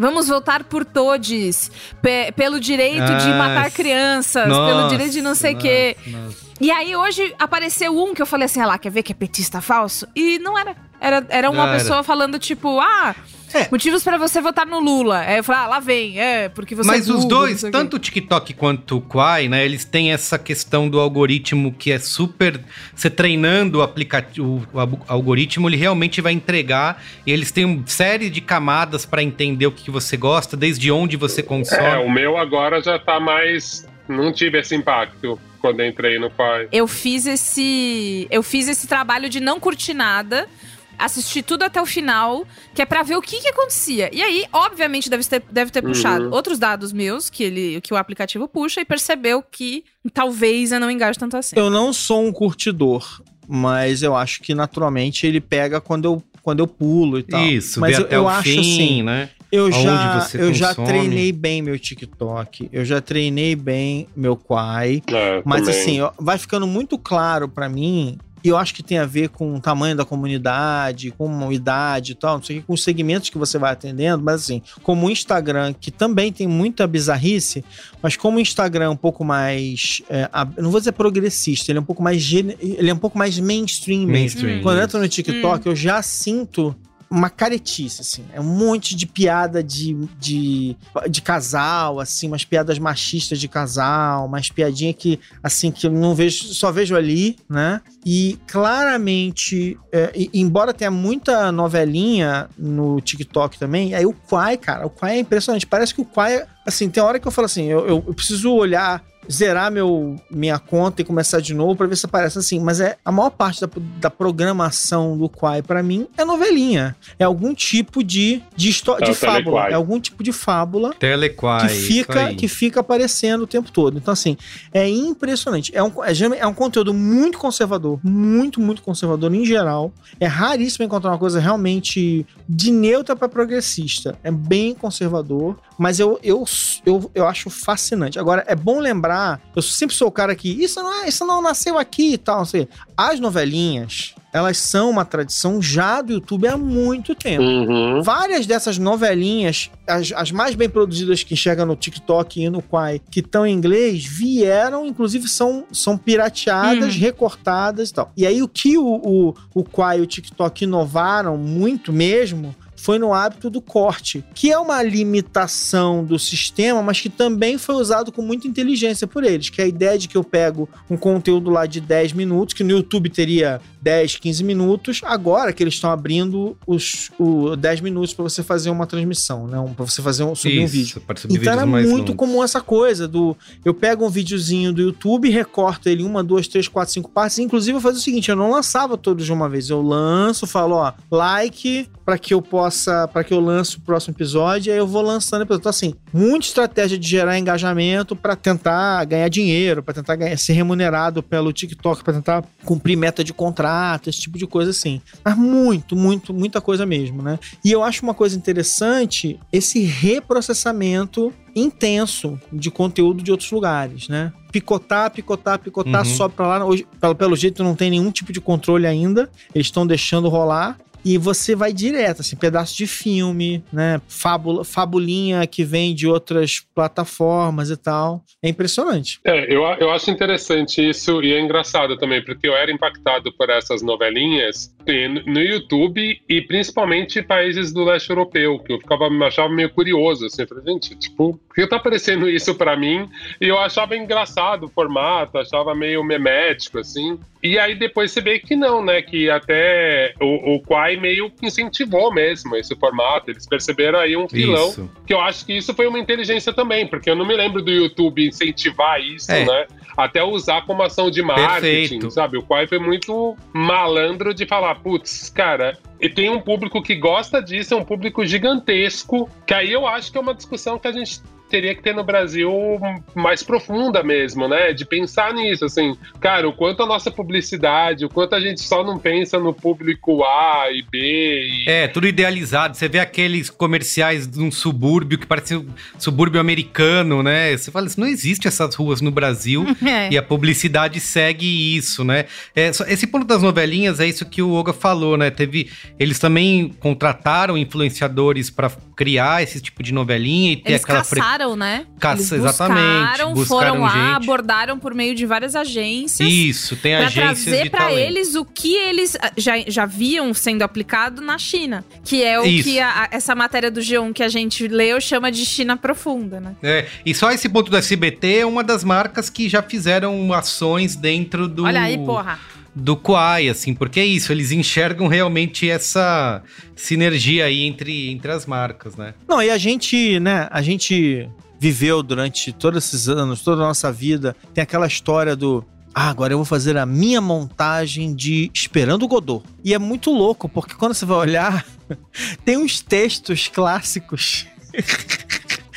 Vamos votar por todos, pe pelo direito de matar crianças,
nossa,
pelo direito de não sei o quê.
nossa.
E aí hoje apareceu um que eu falei assim, ah lá, quer ver que é petista falso? E não era. Era, era uma
Não era.
pessoa falando tipo, ah,
É.
motivos pra você votar no Lula. Aí eu falei, ah, lá vem, é, porque você
Mas
é
os dois, tanto o TikTok quanto o Quai, né? Eles têm essa questão do algoritmo que é super. Você treinando o aplicativo, o algoritmo, ele realmente vai entregar. E eles têm uma série de camadas pra entender o que que você gosta, desde onde você consome.
É, o meu agora já tá mais. Não tive esse impacto quando entrei no pai.
Eu fiz esse. Eu fiz esse trabalho de não curtir nada. Assisti tudo até o final, que é pra ver o que, que acontecia. E aí, obviamente, deve ter, deve ter
Uhum.
puxado outros dados meus, que, ele, que o aplicativo puxa, e percebeu que talvez eu não engaje tanto assim.
Eu não sou um curtidor, mas eu acho que naturalmente ele pega quando eu, quando eu pulo e tal.
Isso,
mas eu,
até
eu
o
acho
fim,
assim,
né?
eu
Aonde
já, eu já treinei bem meu TikTok, eu já treinei bem meu Quai,
É,
mas
também.
assim, vai ficando muito claro pra mim, e eu acho que tem a ver com o tamanho da comunidade, com a idade e tal, não sei o que, com os segmentos que você vai atendendo, mas assim, como o Instagram, que também tem muita bizarrice, mas como o Instagram é um pouco mais, é, não vou dizer progressista, ele é um pouco mais, ele é um pouco mais mainstream, mesmo.
Mainstream.
Quando eu entro no TikTok, eu já sinto uma caretice, assim. É um monte de piada de, de, de casal, assim, umas piadas machistas de casal, umas piadinhas que, assim, que eu não vejo, só vejo ali, né? E claramente, é, e- embora tenha muita novelinha no TikTok também, aí o Quai, cara, o Quai é impressionante. Parece que o Quai, assim, tem hora que eu falo assim, eu, eu- eu preciso olhar zerar meu, minha conta e começar de novo pra ver se aparece assim. Mas é a maior parte da, da programação do Quai, pra mim, é novelinha. É algum tipo de, de, histó-
É
de fábula.
Telequai.
É algum tipo de fábula
Telequai.
que fica, que fica aparecendo o tempo todo. Então, assim, é impressionante. É um, é, é um conteúdo muito conservador, muito, muito conservador em geral. É raríssimo encontrar uma coisa realmente de neutra para progressista. É bem conservador, mas eu, eu, eu, eu acho fascinante. Agora, é bom lembrar, eu sempre sou o cara que isso não, é, isso não nasceu aqui e tal, não sei. As novelinhas, elas são uma tradição já do YouTube há muito tempo.
Uhum.
Várias dessas novelinhas, as, as mais bem produzidas que chegam no TikTok e no Quai, que estão em inglês, vieram, inclusive são, são pirateadas, recortadas e tal. E aí o que o, o, o Quai e o TikTok inovaram muito mesmo foi no hábito do corte, que é uma limitação do sistema, mas que também foi usado com muita inteligência por eles, que é a ideia de que eu pego um conteúdo lá de 10 minutos, que no YouTube teria 10, 15 minutos, agora que eles estão abrindo os o 10 minutos para você fazer uma transmissão, né? Para você fazer um, subir um
Isso,
vídeo.
para subir
Então era muito
longos.
comum essa coisa do eu pego um videozinho do YouTube, recorto ele em uma, duas, três, quatro, cinco partes. Inclusive eu fazia o seguinte, eu não lançava todos de uma vez, eu lanço, falo, ó, like para que eu possa, para que eu lance o próximo episódio, aí eu vou lançando episódio. Então assim, muita estratégia de gerar engajamento para tentar ganhar dinheiro, para tentar ganhar, ser remunerado pelo TikTok, para tentar cumprir meta de contrato, esse tipo de coisa assim. Mas muito, muito, muita coisa mesmo, né? E eu acho uma coisa interessante esse reprocessamento intenso de conteúdo de outros lugares, né? Picotar, picotar, picotar,
Uhum.
sobe pra lá. Hoje, pelo, pelo jeito, não tem nenhum tipo de controle ainda. Eles estão deixando rolar. E você vai direto, assim, pedaço de filme, né? Fábula, fabulinha que vem de outras plataformas e tal. É impressionante.
É, eu, eu acho interessante isso e é engraçado também, porque eu era impactado por essas novelinhas no YouTube e principalmente países do leste europeu, que eu ficava, me achava meio curioso, assim, falei, gente, tipo, por que tá aparecendo isso pra mim? E eu achava engraçado o formato, achava meio memético, assim. E aí depois você vê que não, né, que até o, o Quai meio que incentivou mesmo esse formato, eles perceberam aí um filão
Isso.
que eu acho que isso foi uma inteligência também, porque eu não me lembro do YouTube incentivar isso,
É.
né? Até usar como ação de marketing,
Perfeito.
sabe? O Quai foi muito malandro de falar, putz, cara, e tem um público que gosta disso, é um público gigantesco, que aí eu acho que é uma discussão que a gente teria que ter no Brasil mais profunda mesmo, né? De pensar nisso, assim, cara, o quanto a nossa publicidade, o quanto a gente só não pensa no público A e B. E...
É, tudo idealizado. Você vê aqueles comerciais de um subúrbio que parece um subúrbio americano, né? Você fala assim, não existe essas ruas no Brasil [LAUGHS] é. e a publicidade segue isso, né? É, esse ponto das novelinhas é isso que o Oga falou, né? Teve, eles também contrataram influenciadores para criar esse tipo de novelinha e ter
eles
aquela
caçaram, né?
Caça, eles exatamente.
Buscaram, foram lá, gente. abordaram por meio de várias agências.
Isso, tem agências
trazer para eles o que eles ah, já, já viam sendo aplicado na China, que é o Isso. que a, essa matéria do G1 que a gente leu chama de China profunda, né?
É, e só esse ponto do SBT é uma das marcas que já fizeram ações dentro do
Olha aí, porra
do Quai, assim, porque é isso, eles enxergam realmente essa sinergia aí entre, entre as marcas, né?
Não, e a gente, né, a gente viveu durante todos esses anos, toda a nossa vida, tem aquela história do ah, agora eu vou fazer a minha montagem de Esperando o Godot. E é muito louco, porque quando você vai olhar, [LAUGHS] tem uns textos clássicos [LAUGHS]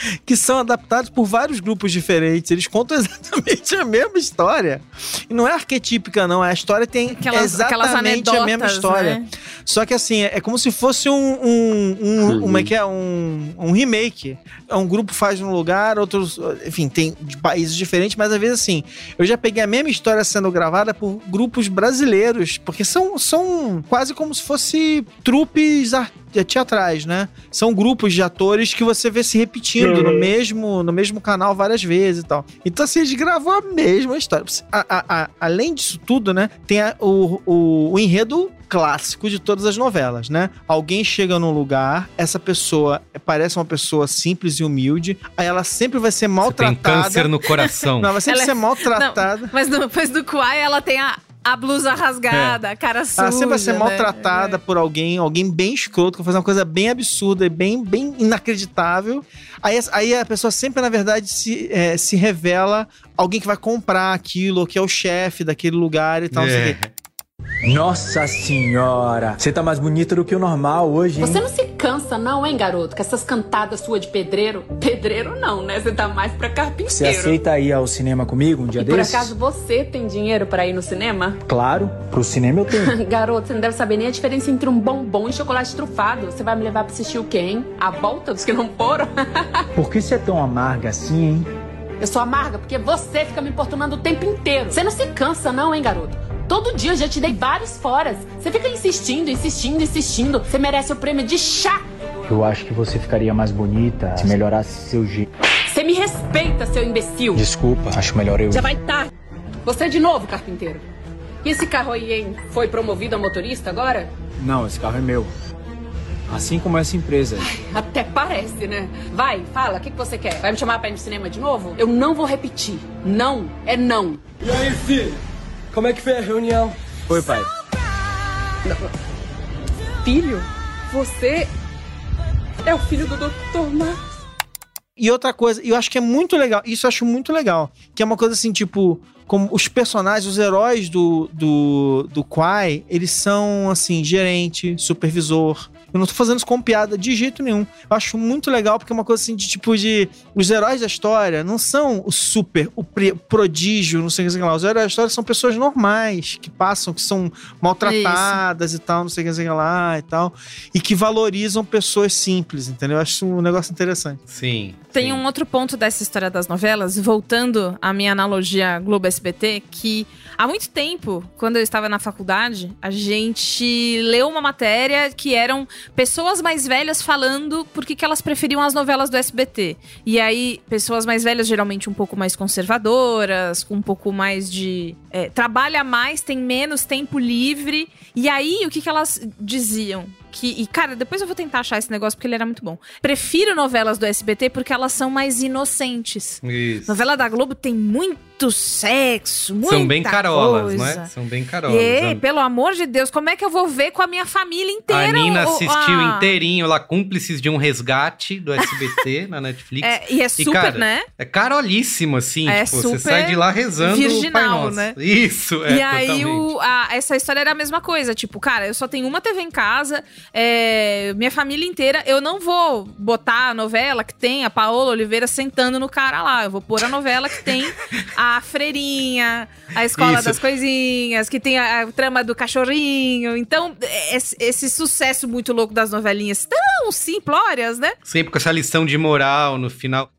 [LAUGHS] que são adaptados por vários grupos diferentes. Eles contam [LAUGHS] exatamente a mesma história. E não é arquetípica, não. A história tem aquelas, exatamente aquelas a mesma história. Né? Só que assim, é como se fosse um. um, um uhum. Como é que é? Um, um remake. Um grupo faz num lugar, outros. Enfim, tem de países diferentes, mas às vezes assim. Eu já peguei a mesma história sendo gravada por grupos brasileiros, porque são, são quase como se fosse trupes artísticas teatrais, né? São grupos de atores que você vê se repetindo uhum. no mesmo no mesmo canal várias vezes e tal. Então, assim, eles gravam a mesma história. A, a, a, além disso tudo, né? Tem o, o, o enredo clássico de todas as novelas, né? Alguém chega num lugar, essa pessoa parece uma pessoa simples e humilde, aí ela sempre vai ser maltratada. Você
tem câncer no coração. [LAUGHS]
Não, vai sempre ela... ser maltratada. Não,
mas depois do Kuai, ela tem a, a blusa rasgada, é. a cara suja. Ela
sempre vai ser né? maltratada é. por alguém, alguém bem escroto, que vai fazer uma coisa bem absurda e bem, bem inacreditável. Aí, aí a pessoa sempre, na verdade, se, é, se revela alguém que vai comprar aquilo, ou que é o chefe daquele lugar e tal. É.
Nossa senhora, você tá mais bonita do que o normal hoje,
hein? Você não se cansa não, hein, garoto? Com essas cantadas suas de pedreiro? Pedreiro não, né? Você tá mais pra carpinteiro.
Você aceita ir ao cinema comigo um dia
e
desses?
por acaso você tem dinheiro para ir no cinema?
Claro, pro cinema eu tenho. [LAUGHS]
garoto, você não deve saber nem a diferença entre um bombom e chocolate trufado. Você vai me levar pra assistir o quê, hein? A volta dos que não foram? [LAUGHS]
por que você é tão amarga assim, hein?
Eu sou amarga porque você fica me importunando o tempo inteiro. Você não se cansa não, hein, garoto? Todo dia eu já te dei vários foras. Você fica insistindo, insistindo, insistindo. Você merece o prêmio de chá.
Eu acho que você ficaria mais bonita se melhorasse seu jeito.
Você me respeita, seu imbecil.
Desculpa, acho melhor eu.
Já vai tarde. Você de novo, carpinteiro. E esse carro aí, hein? Foi promovido a motorista agora?
Não, esse carro é meu. Assim como essa empresa.
Ai, até parece, né? Vai, fala, o que, que você quer? Vai me chamar pra ir no cinema de novo? Eu não vou repetir. Não é não.
E aí, filho? Como é que foi a reunião? Foi, pai.
Filho? Você é o filho do Dr. Max?
E outra coisa, eu acho que é muito legal, isso eu acho muito legal, que é uma coisa assim, tipo, como os personagens, os heróis do, do, do Quai, eles são, assim, gerente, supervisor, eu não tô fazendo isso com piada de jeito nenhum. Eu acho muito legal porque é uma coisa assim de tipo de. Os heróis da história não são o super, o prodígio, não sei o que lá. Os heróis da história são pessoas normais, que passam, que são maltratadas isso. e tal, não sei o que lá e tal. E que valorizam pessoas simples, entendeu? Eu acho um negócio interessante.
Sim.
Tem
sim.
um outro ponto dessa história das novelas, voltando à minha analogia Globo SBT, que há muito tempo, quando eu estava na faculdade, a gente leu uma matéria que eram pessoas mais velhas falando por que elas preferiam as novelas do SBT. E aí, pessoas mais velhas, geralmente um pouco mais conservadoras, com um pouco mais de. É, trabalha mais, tem menos tempo livre. E aí, o que, que elas diziam? Que. E, cara, depois eu vou tentar achar esse negócio porque ele era muito bom. Prefiro novelas do SBT porque elas são mais inocentes.
Isso.
Novela da Globo tem muito sexo, muita
São bem carolas,
coisa.
não é? São bem carolas.
E, pelo amor de Deus, como é que eu vou ver com a minha família inteira?
A Nina assistiu ah. inteirinho lá, cúmplices de um resgate do SBT [LAUGHS] na Netflix.
É, e é super, e, cara, né?
É carolíssimo, assim. É tipo, super você sai de lá rezando virginal, né? Isso, é.
E aí, o, a, essa história era a mesma coisa. Tipo, cara, eu só tenho uma TV em casa, é, minha família inteira, eu não vou botar a novela que tem a Paola Oliveira sentando no cara lá. Eu vou pôr a novela que tem [LAUGHS] a freirinha, a escola Isso. das coisinhas, que tem a, a, trama do cachorrinho. Então, esse, esse, sucesso muito louco das novelinhas tão simplórias, né?
Sempre com essa lição de moral no final.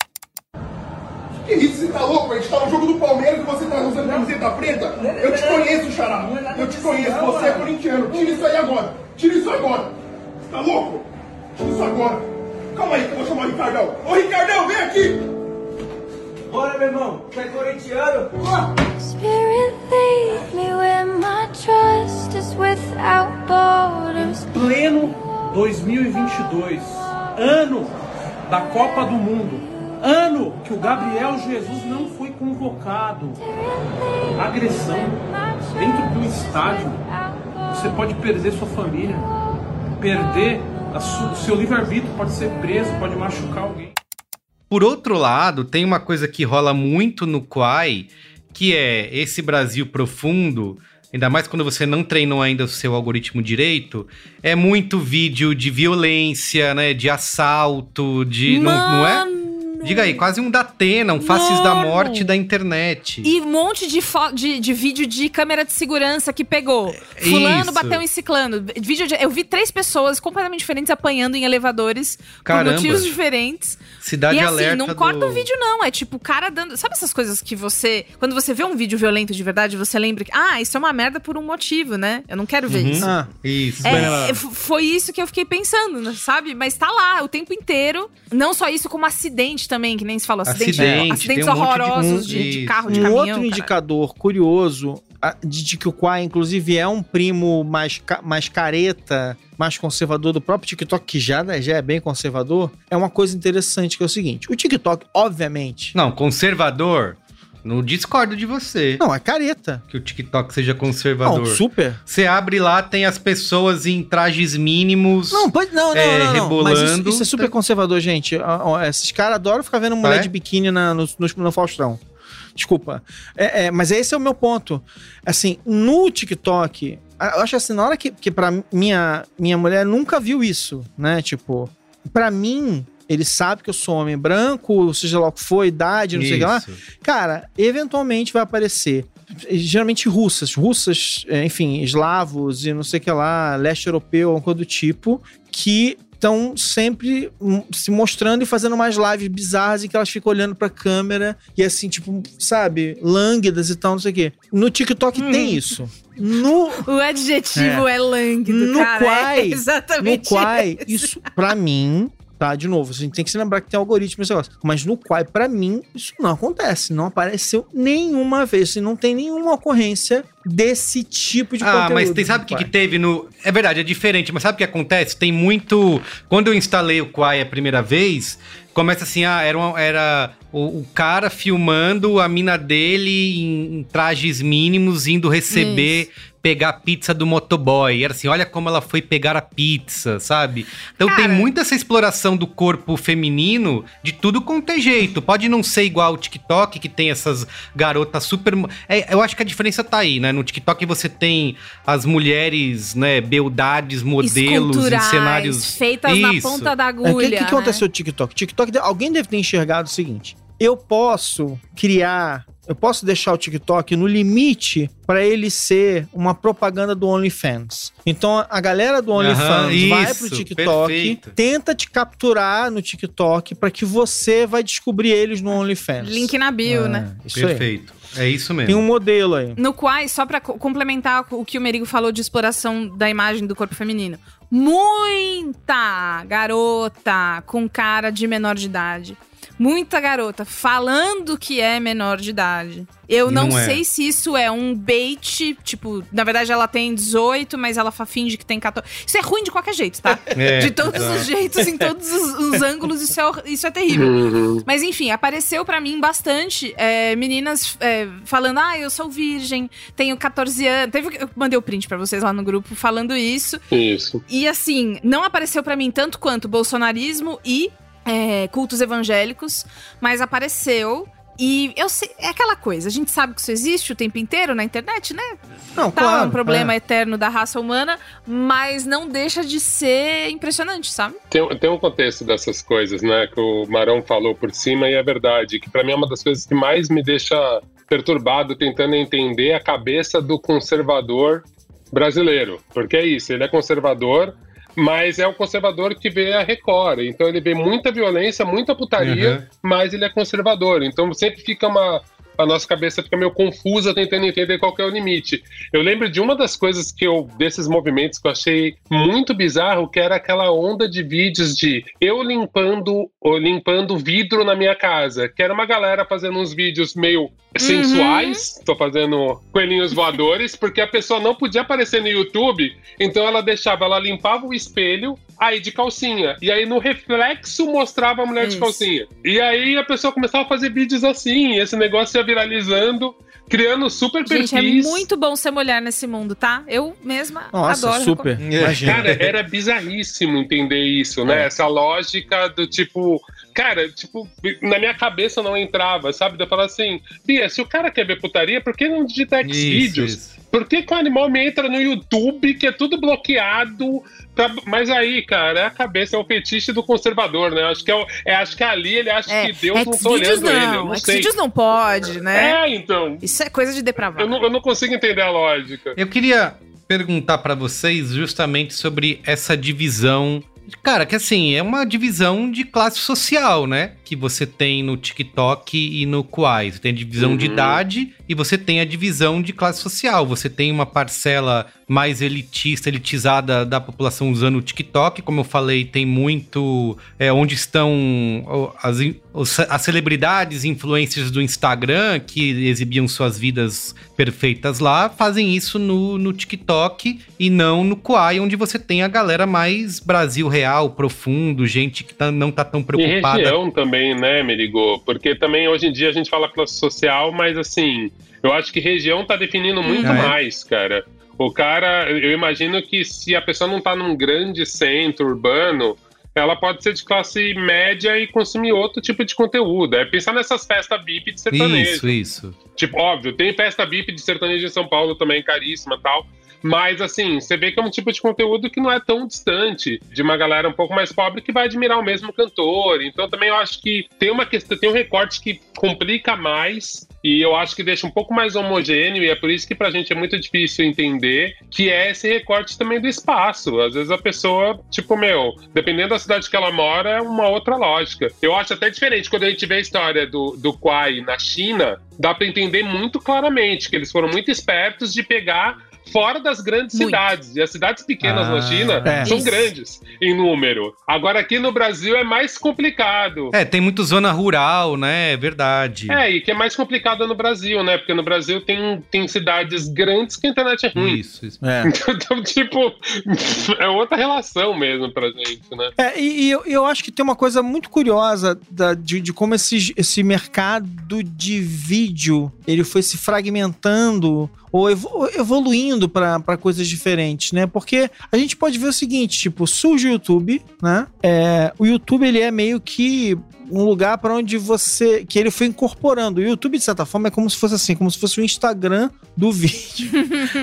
Que isso, você tá louco? A gente tá no jogo do Palmeiras e você tá usando camiseta preta? Eu te conheço, Xará. Eu te conheço, você é corintiano. Tira isso aí agora. Tira isso agora. Você tá louco? Tira isso agora. Calma aí que eu vou chamar o Ricardão. Ô, Ricardão, vem aqui.
Bora, meu irmão. Você é corintiano?
Spirit, lead me where my trust is without borders.
Pleno 2022. Ano da Copa do Mundo ano que o Gabriel Jesus não foi convocado. Agressão dentro do estádio. Você pode perder sua família, perder o seu livre-arbítrio, pode ser preso, pode machucar alguém.
Por outro lado, tem uma coisa que rola muito no Quai, que é esse Brasil profundo ainda mais quando você não treinou ainda o seu algoritmo direito, é muito vídeo de violência, né? De assalto, de. Não, não é? Diga aí, quase um Datena, um Faces Mano. da Morte da internet.
E um monte de, de, de, vídeo de câmera de segurança que pegou. Fulano Isso. bateu em ciclano. Vídeo de, eu vi três pessoas completamente diferentes apanhando em elevadores Caramba. por motivos diferentes.
Cidade
e assim,
alerta
não
do...
corta o vídeo não, é tipo o cara dando... Sabe essas coisas que você... Quando você vê um vídeo violento de verdade, você lembra que... Ah, isso é uma merda por um motivo, né? Eu não quero ver uhum. isso. Ah,
isso.
É, foi isso que eu fiquei pensando, sabe? Mas tá lá o tempo inteiro. Não só isso, como acidente também, que nem se falou. Acidente,
Acidente
acidentes
um
horrorosos de, de, de, carro, de
um
caminhão.
Um outro
cara.
indicador curioso de, de, que o Quai, inclusive, é um primo mais, mais careta, mais conservador do próprio TikTok, que já, né, já é bem conservador, é uma coisa interessante que é o seguinte: o TikTok, obviamente.
Não, conservador não discordo de você.
Não, é careta.
Que o TikTok seja conservador. Não,
super.
Você abre lá, tem as pessoas em trajes mínimos.
Não, pode, não, não, é, não, não, Rebolando. Mas isso, isso, é super conservador, gente. Esses caras adoram ficar vendo mulher é? de biquíni na, no, no, no Faustão. Desculpa. É, é, mas esse é o meu ponto. Assim, no TikTok, eu acho assim, na hora que, que pra minha, minha mulher nunca viu isso, né? Tipo, pra mim, ele sabe que eu sou homem branco, seja lá o que for, idade, não Isso. sei o que lá. Cara, eventualmente vai aparecer. Geralmente russas, russas, é, enfim, eslavos e não sei o que lá, leste europeu, alguma coisa do tipo, que estão sempre se mostrando e fazendo mais lives bizarras em que elas ficam olhando pra câmera e assim, tipo, sabe, lânguidas e tal, não sei o quê. No TikTok hum. tem isso. No... [LAUGHS]
O adjetivo é, é lânguido, no cara. Quai, é [LAUGHS] exatamente
no Quai, isso, pra mim, tá? De novo, a gente tem que se lembrar que tem algoritmo esse negócio. Mas no Quai, para mim, isso não acontece. Não apareceu nenhuma vez. Assim, não tem nenhuma ocorrência desse tipo de
ah, conteúdo. Ah, mas tem, sabe o que, que teve no. É verdade, é diferente, mas sabe o que acontece? Tem muito. Quando eu instalei o Quai a primeira vez, começa assim, ah, era, uma, era o, o, cara filmando a mina dele em, em trajes mínimos, indo receber Isso pegar a pizza do motoboy. Era assim, olha como ela foi pegar a pizza, sabe? Então Cara. tem muita essa exploração do corpo feminino de tudo quanto é jeito. Pode não ser igual o TikTok, que tem essas garotas super. É, eu acho que a diferença tá aí, né? No TikTok você tem as mulheres, né, beldades, modelos em cenários.
Feitas Isso. na ponta da agulha. O
é, que, que,
né?
aconteceu no TikTok? TikTok, alguém deve ter enxergado o seguinte: eu posso criar eu posso deixar o TikTok no limite para ele ser uma propaganda do OnlyFans. Então a galera do OnlyFans uhum, vai pro TikTok, perfeito. tenta te capturar no TikTok para que você vai descobrir eles no OnlyFans.
Link na bio,
é,
né?
Isso
perfeito. Aí. É isso mesmo.
Tem um modelo aí.
No qual, só para complementar o que o Merigo falou de exploração da imagem do corpo feminino. Muita garota com cara de menor de idade muita garota falando que é menor de idade. Eu não, não é. sei se isso é um bait, tipo, na verdade ela tem 18, mas ela finge que tem 14. Isso é ruim de qualquer jeito, tá? [LAUGHS] É, de todos é. os jeitos, em todos os, os ângulos, isso é, isso é terrível. Uhum. Mas enfim, apareceu para mim bastante é, meninas é, falando: ah, eu sou virgem, tenho 14 anos. Teve, eu mandei o print para vocês lá no grupo falando isso.
Isso.
E assim, não apareceu para mim tanto quanto bolsonarismo e é, cultos evangélicos, mas apareceu E eu sei, é aquela coisa, a gente sabe que isso existe o tempo inteiro na internet, né?
Não,
tá
claro,
um problema
é.
eterno da raça humana, mas não deixa de ser impressionante, sabe?
Tem, tem um contexto dessas coisas, né? Que o Marão falou por cima e é verdade. Que para mim é uma das coisas que mais me deixa perturbado tentando entender a cabeça do conservador brasileiro. Porque é isso, ele é conservador, mas é o conservador que vê a Record. Então ele vê muita violência, muita putaria,
Uhum.
mas ele é conservador. Então sempre fica uma. A nossa cabeça fica meio confusa tentando entender qual que é o limite. Eu lembro de uma das coisas que eu, desses movimentos que eu achei muito bizarro, que era aquela onda de vídeos de eu limpando, ou limpando vidro na minha casa. Que era uma galera fazendo uns vídeos meio sensuais, tô fazendo coelhinhos voadores, porque a pessoa não podia aparecer no YouTube, então ela deixava, ela limpava o espelho, aí de calcinha, e aí no reflexo mostrava a mulher de
Isso.
calcinha. E aí a pessoa começava a fazer vídeos assim, e esse negócio ia viralizando, criando super
Gente, é
perfis.
muito bom ser mulher nesse mundo, tá? Eu mesma
Nossa,
adoro.
super. Imagina.
Cara, era bizarríssimo entender isso, né? Essa lógica do tipo. Cara, tipo, na minha cabeça não entrava, sabe? De eu falar assim, Bia, se o cara quer ver putaria, por que não digita
Isso,
Xvideos? Por que, que o animal me entra no YouTube, que é tudo bloqueado? pra- Mas aí, cara, é a cabeça, é o fetiche do conservador, né? Acho que, é, o- é, acho que ali ele acha
É,
que Deus não tá olhando ele. Eu
não,
não sei.
Xvideos não pode, né?
É, então.
Isso é coisa de depravado.
Eu não, eu não consigo entender a lógica.
Eu queria perguntar pra vocês justamente sobre essa divisão. Cara, que assim, é uma divisão de classe social, né? Que você tem no TikTok e no Quai. Você tem a divisão de
Uhum.
idade e você tem a divisão de classe social. Você tem uma parcela mais elitista, elitizada da população usando o TikTok. Como eu falei, tem muito é, onde estão as, as celebridades, influencers do Instagram que exibiam suas vidas perfeitas lá, fazem isso no, no TikTok e não no Quai, onde você tem a galera mais Brasil real, profundo, gente que tá- não tá tão
E
preocupada.
região também, né, Merigo? Porque também hoje em dia a gente fala classe social, mas assim, eu acho que região tá definindo muito
é?
mais, cara. O cara, eu imagino que se a pessoa não tá num grande centro urbano, ela pode ser de classe média e consumir outro tipo de conteúdo. É pensar nessas festas VIP de sertanejo.
Isso, isso.
Tipo, óbvio, tem festa VIP de sertanejo em São Paulo também, caríssima e tal. Mas, assim, você vê que é um tipo de conteúdo que não é tão distante de uma galera um pouco mais pobre que vai admirar o mesmo cantor. Então, também eu acho que tem uma questão, tem um recorte que complica mais e eu acho que deixa um pouco mais homogêneo e é por isso que pra gente é muito difícil entender que é esse recorte também do espaço. Às vezes a pessoa, tipo, meu, dependendo da cidade que ela mora, é uma outra lógica. Eu acho até diferente quando a gente vê a história do, do Quai na China, dá pra entender muito claramente que eles foram muito espertos de pegar fora das grandes
Muito.
cidades. E as cidades pequenas
Ah,
na China
é.
são
Isso.
grandes em número. Agora aqui no Brasil é mais complicado.
É, tem muito zona rural, né? É verdade.
É, e que é mais complicado no Brasil, né? Porque no Brasil tem, tem cidades grandes que a internet é ruim.
Isso, isso.
É. [LAUGHS]
Então, tipo, [LAUGHS] é outra relação mesmo pra gente, né?
É, e, e eu, eu acho que tem uma coisa muito curiosa da- de, de como esse, esse mercado de vídeo ele foi se fragmentando ou evo- evoluindo para coisas diferentes, né? Porque a gente pode ver o seguinte, tipo, surge o YouTube, né? É, o YouTube ele é meio que um lugar para onde você que ele foi incorporando. O YouTube de certa forma é como se fosse assim, como se fosse o Instagram do [LAUGHS] vídeo.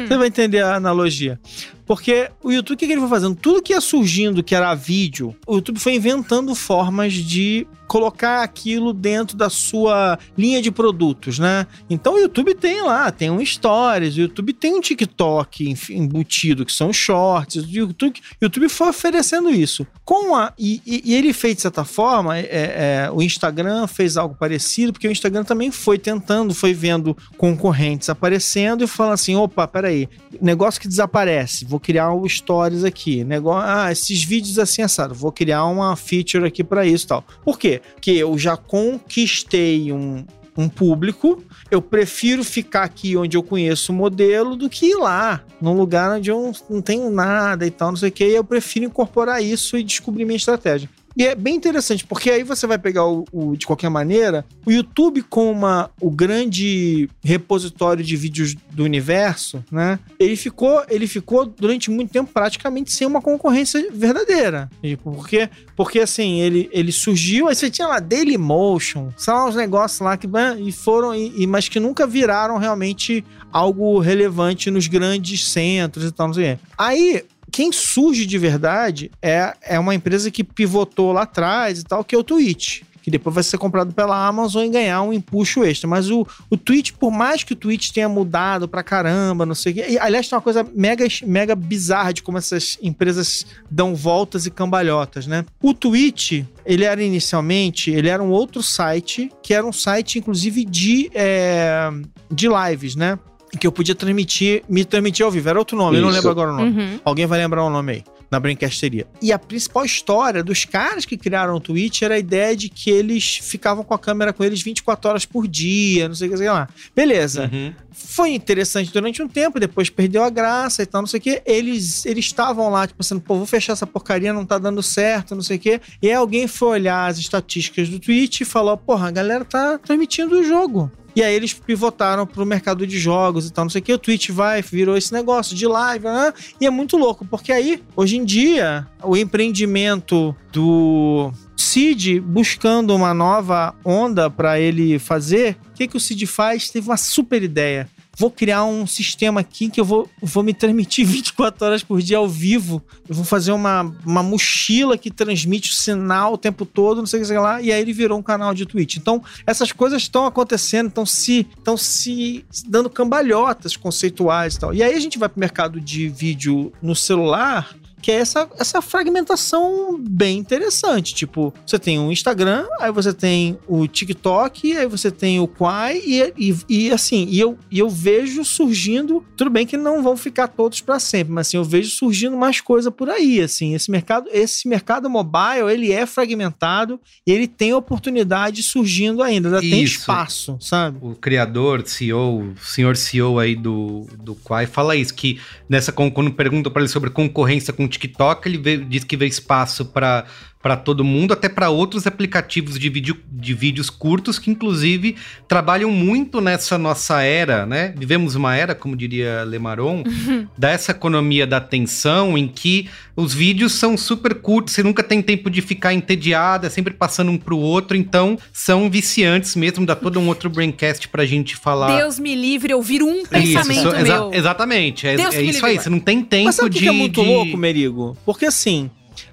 você vai entender a analogia. Porque o YouTube, o que ele foi fazendo? Tudo que ia surgindo, que era vídeo, o YouTube foi inventando formas de colocar aquilo dentro da sua linha de produtos, né? Então o YouTube tem lá, tem um Stories, o YouTube tem um TikTok embutido, que são shorts, o YouTube, YouTube foi oferecendo isso. Com a, e, e- e ele fez, de certa forma, é, é, o Instagram fez algo parecido, porque o Instagram também foi tentando, foi vendo concorrentes aparecendo e falando assim, opa, peraí, negócio que desaparece, vou criar o Stories aqui, negócio, ah, esses vídeos assim assado, vou criar uma feature aqui para isso tal. Por quê? Porque eu já conquistei um, um público, eu prefiro ficar aqui onde eu conheço o modelo do que ir lá, num lugar onde eu não tenho nada e tal, não sei o que, eu prefiro incorporar isso e descobrir minha estratégia. E é bem interessante, porque aí você vai pegar o, o de qualquer maneira, o YouTube como uma, o grande repositório de vídeos do universo, né? Ele ficou, ele ficou durante muito tempo praticamente sem uma concorrência verdadeira. Tipo, porque, porque assim, ele, ele surgiu, aí você tinha lá Dailymotion, são uns negócios lá que né, e foram, e, mas que nunca viraram realmente algo relevante nos grandes centros e tal, não sei o. Aí, quem surge de verdade é, é uma empresa que pivotou lá atrás e tal, que é o Twitch que depois vai ser comprado pela Amazon e ganhar um empuxo extra. Mas o, o Twitch, por mais que o Twitch tenha mudado pra caramba, não sei o quê. E, aliás, tem uma coisa mega, mega bizarra de como essas empresas dão voltas e cambalhotas, né? O Twitch, ele era inicialmente, ele era um outro site, que era um site, inclusive, de, é, de lives, né? Que eu podia transmitir, me transmitir ao vivo. Era outro nome, Isso. eu não lembro agora o nome. Uhum. Alguém vai lembrar o nome aí na Brincasteria. E a principal história dos caras que criaram o Twitch era a ideia de que eles ficavam com a câmera com eles 24 horas por dia, não sei o que, sei lá. Beleza. Uhum. Foi interessante durante um tempo, depois perdeu a graça e tal, não sei o que. Eles eles estavam lá, tipo assim, pô, vou fechar essa porcaria, não tá dando certo, não sei o que. E aí alguém foi olhar as estatísticas do Twitch e falou, porra, a galera tá transmitindo o jogo. E aí eles pivotaram pro mercado de jogos e tal, não sei o que. O Twitch vai, virou esse negócio de live, né? e é muito louco, porque aí, hoje em dia, o empreendimento do Cid buscando uma nova onda para ele fazer, o que, que o Cid faz? Teve uma super ideia vou criar um sistema aqui que eu vou, vou me transmitir [LAUGHS] 24 horas por dia ao vivo. Eu vou fazer uma, uma mochila que transmite o sinal o tempo todo, não sei o que lá. E aí ele virou um canal de Twitch. Então, essas coisas estão acontecendo, estão se, se dando cambalhotas conceituais e tal. E aí a gente vai pro mercado de vídeo no celular que é essa, essa fragmentação bem interessante. Tipo, você tem o Instagram, aí você tem o TikTok, aí você tem o Quai, e, e, e assim, e eu, e eu vejo surgindo, tudo bem que não vão ficar todos para sempre, mas assim, eu vejo surgindo mais coisa por aí, assim, esse mercado, esse mercado mobile, ele é fragmentado e ele tem oportunidade surgindo ainda, ainda tem espaço, sabe?
O criador, CEO, o senhor CEO aí do, do Quai fala isso, que nessa, quando pergunta para ele sobre concorrência com TikTok, ele vê, diz que vê espaço para para todo mundo, até para outros aplicativos de, vídeo, de vídeos curtos que, inclusive, trabalham muito nessa nossa era, né? Vivemos uma era, como diria Lemaron, uhum. [LAUGHS] dessa economia da atenção, em que os vídeos são super curtos, você nunca tem tempo de ficar entediado, é sempre passando um pro outro, então são viciantes mesmo, dá todo um outro braincast pra gente falar.
Deus me livre, eu viro um pensamento isso,
meu. Exa exatamente, é, é isso aí, você não tem tempo Mas sabe de...
que é muito de... louco, Merigo? Porque assim,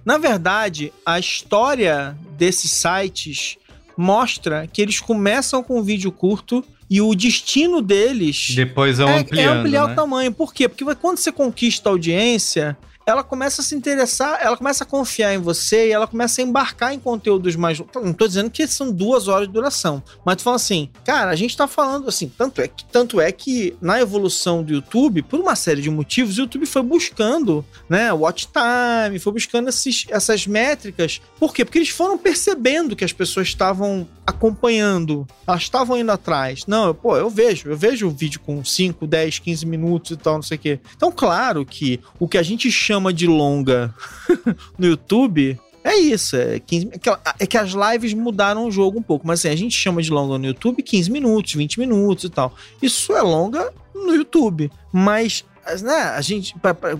na verdade, a história desses sites mostra que eles começam com um vídeo curto e o destino deles
depois é,
é, é ampliar né? o tamanho. Por quê? Porque quando você conquista a audiência, ela começa a se interessar, ela começa a confiar em você e ela começa a embarcar em conteúdos mais. Não tô dizendo que são duas horas de duração, mas tu fala assim, cara, a gente tá falando assim, tanto é que, tanto é que na evolução do YouTube, por uma série de motivos, o YouTube foi buscando, né, watch time, foi buscando esses, essas métricas. Por quê? Porque eles foram percebendo que as pessoas estavam acompanhando, elas estavam indo atrás. Não, eu, pô, eu vejo, eu vejo o vídeo com 5, 10, 15 minutos e tal, não sei o quê. Então, claro que o que a gente chama chama de longa [LAUGHS] no YouTube é isso. É, 15, é que as lives mudaram o jogo um pouco, mas assim, a gente chama de longa no YouTube 15 minutos, 20 minutos e tal. Isso é longa no YouTube. Mas né, a gente,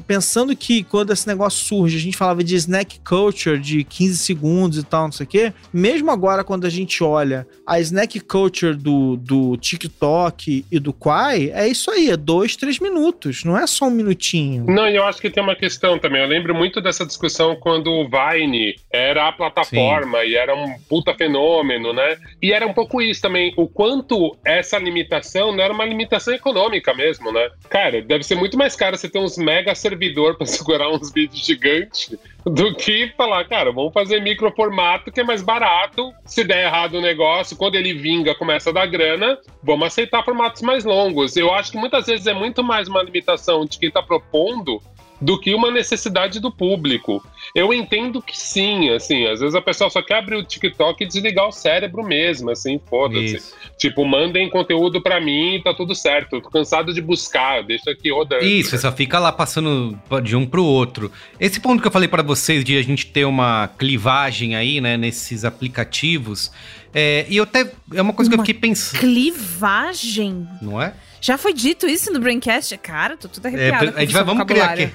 pensando que quando esse negócio surge, a gente falava de snack culture de 15 segundos e tal, não sei o quê. Mesmo agora, quando a gente olha a snack culture do, do TikTok e do Quai, é isso aí, é dois, três minutos, não é só um minutinho.
Não, eu acho que tem uma questão também. Eu lembro muito dessa discussão quando o Vine era a plataforma Sim. e era um puta fenômeno, né? E era um pouco isso também, o quanto essa limitação não era uma limitação econômica mesmo, né? Cara, deve ser muito mais caro você ter uns mega servidor para [LAUGHS] segurar uns vídeos gigantes do que falar, cara, vamos fazer micro formato que é mais barato. Se der errado o negócio, quando ele vinga, começa a dar grana, vamos aceitar formatos mais longos. Eu acho que muitas vezes é muito mais uma limitação de quem está propondo do que uma necessidade do público. Eu entendo que sim, assim, às vezes a pessoa só quer abrir o TikTok e desligar o cérebro mesmo, assim, foda-se. Tipo, mandem conteúdo para mim e tá tudo certo. Eu tô cansado de buscar, deixa aqui rodando.
Isso, você só fica lá passando de um pro outro. Esse ponto que eu falei para vocês de a gente ter uma clivagem aí, né, nesses aplicativos, é, e eu até. É uma coisa uma que eu fiquei pensando.
Clivagem?
Não é?
Já foi dito isso no Braincast? Cara, tô tudo arrepiada.
É, a gente vai, vamos criar aqui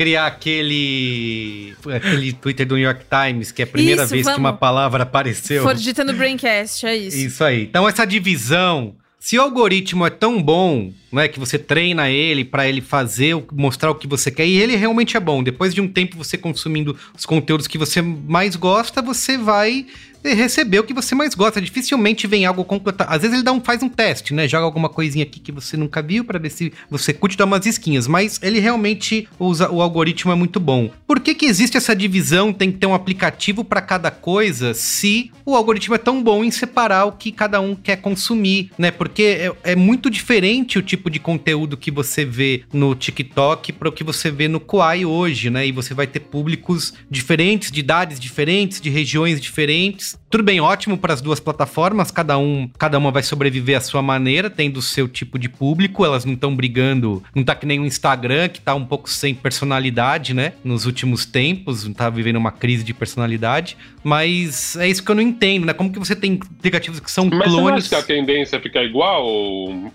criar aquele aquele Twitter do New York Times, que é a primeira isso, vez vamos. que uma palavra apareceu.
For dita no Braincast, é isso.
Isso aí. Então essa divisão, se o algoritmo é tão bom, não é que você treina ele para ele fazer, mostrar o que você quer, e ele realmente é bom. Depois de um tempo você consumindo os conteúdos que você mais gosta, você vai receber o que você mais gosta. Dificilmente vem algo completo. Às vezes ele dá um, faz um teste, né? Joga alguma coisinha aqui que você nunca viu para ver se você curte dar umas esquinhas. Mas ele realmente usa o algoritmo é muito bom. Por que que existe essa divisão? Tem que ter um aplicativo para cada coisa se o algoritmo é tão bom em separar o que cada um quer consumir, né? Porque é, é muito diferente o tipo de conteúdo que você vê no TikTok para o que você vê no Kwai hoje, né? E você vai ter públicos diferentes, de idades diferentes, de regiões diferentes tudo bem, ótimo para as duas plataformas, cada um, cada uma vai sobreviver à sua maneira, tendo o seu tipo de público, elas não estão brigando, não tá que nem o Instagram, que tá um pouco sem personalidade, né? Nos últimos tempos, tá vivendo uma crise de personalidade, mas é isso que eu não entendo, né? Como que você tem aplicativos que são
mas
clones... Mas
você acha que a tendência fica igual,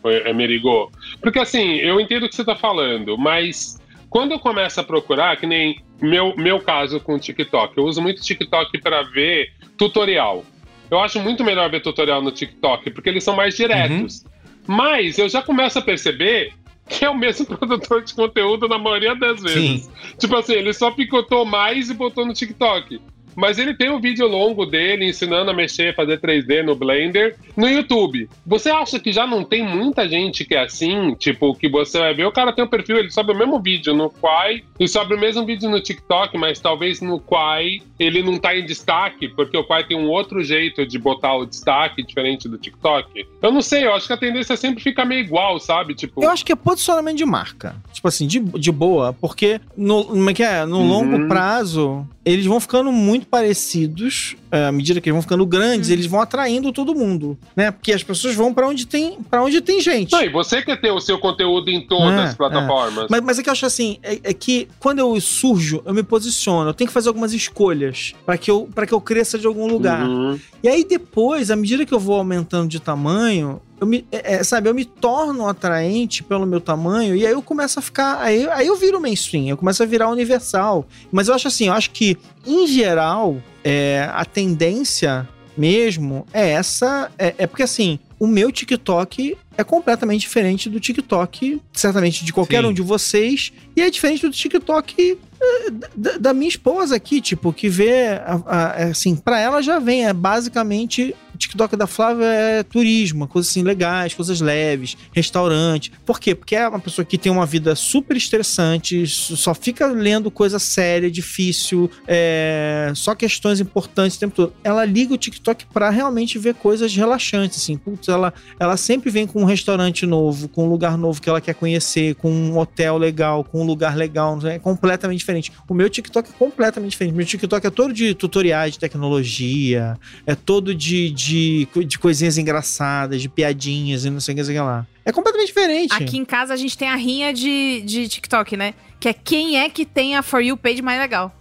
é Merigo? Porque assim, eu entendo o que você tá falando, mas quando eu começo a procurar, que nem meu, meu caso com o TikTok, eu uso muito TikTok para ver tutorial. Eu acho muito melhor ver tutorial no TikTok, porque eles são mais diretos. Uhum. Mas eu já começo a perceber que é o mesmo [LAUGHS] produtor de conteúdo na maioria das vezes. Sim. Tipo assim, ele só picotou mais e botou no TikTok. Mas ele tem um vídeo longo dele ensinando a mexer, fazer 3D no Blender no YouTube. Você acha que já não tem muita gente que é assim? Tipo, que você vai ver, o cara tem um perfil, ele sobe o mesmo vídeo no Quai e sobe o mesmo vídeo no TikTok, mas talvez no Quai ele não tá em destaque, porque o Quai tem um outro jeito de botar o destaque diferente do TikTok. Eu não sei, eu acho que a tendência sempre fica meio igual, sabe? Tipo...
Eu acho que é posicionamento de marca. Tipo assim, de, de boa, porque no, como é que é? no uhum. longo prazo, eles vão ficando muito parecidos é, à medida que eles vão ficando grandes, hum. eles vão atraindo todo mundo, né? Porque as pessoas vão para onde tem para onde tem gente.
Não, e você quer ter o seu conteúdo em todas as plataformas.
É. Mas, mas é que eu acho assim, é, é, que quando eu surjo, eu me posiciono, eu tenho que fazer algumas escolhas para que eu para que eu cresça de algum lugar. Uhum. E aí depois, à medida que eu vou aumentando de tamanho, eu me, é, é, sabe, eu me torno atraente pelo meu tamanho e aí eu começo a ficar, aí, aí eu viro mainstream, eu começo a virar universal. Mas eu acho assim, eu acho que em geral é, a tendência mesmo é essa, é, é porque assim, o meu TikTok é completamente diferente do TikTok, certamente de qualquer Sim. um de vocês, e é diferente do TikTok eh, da, da minha esposa aqui, tipo, que vê, a, a, assim, para ela já vem, é basicamente TikTok da Flávia é turismo, coisas assim legais, coisas leves, restaurante. Por quê? Porque é uma pessoa que tem uma vida super estressante, só fica lendo coisa séria, difícil, é, só questões importantes o tempo todo. Ela liga o TikTok para realmente ver coisas relaxantes, assim. Putz, ela, ela sempre vem com um restaurante novo, com um lugar novo que ela quer conhecer, com um hotel legal, com um lugar legal, é completamente diferente. O meu TikTok é completamente diferente. Meu TikTok é todo de tutoriais de tecnologia, é todo de, de de, de coisinhas engraçadas, de piadinhas e não sei o que, sei lá. É completamente diferente.
Aqui em casa a gente tem a rinha de, de TikTok, né? Que é quem é que tem a For You page mais legal.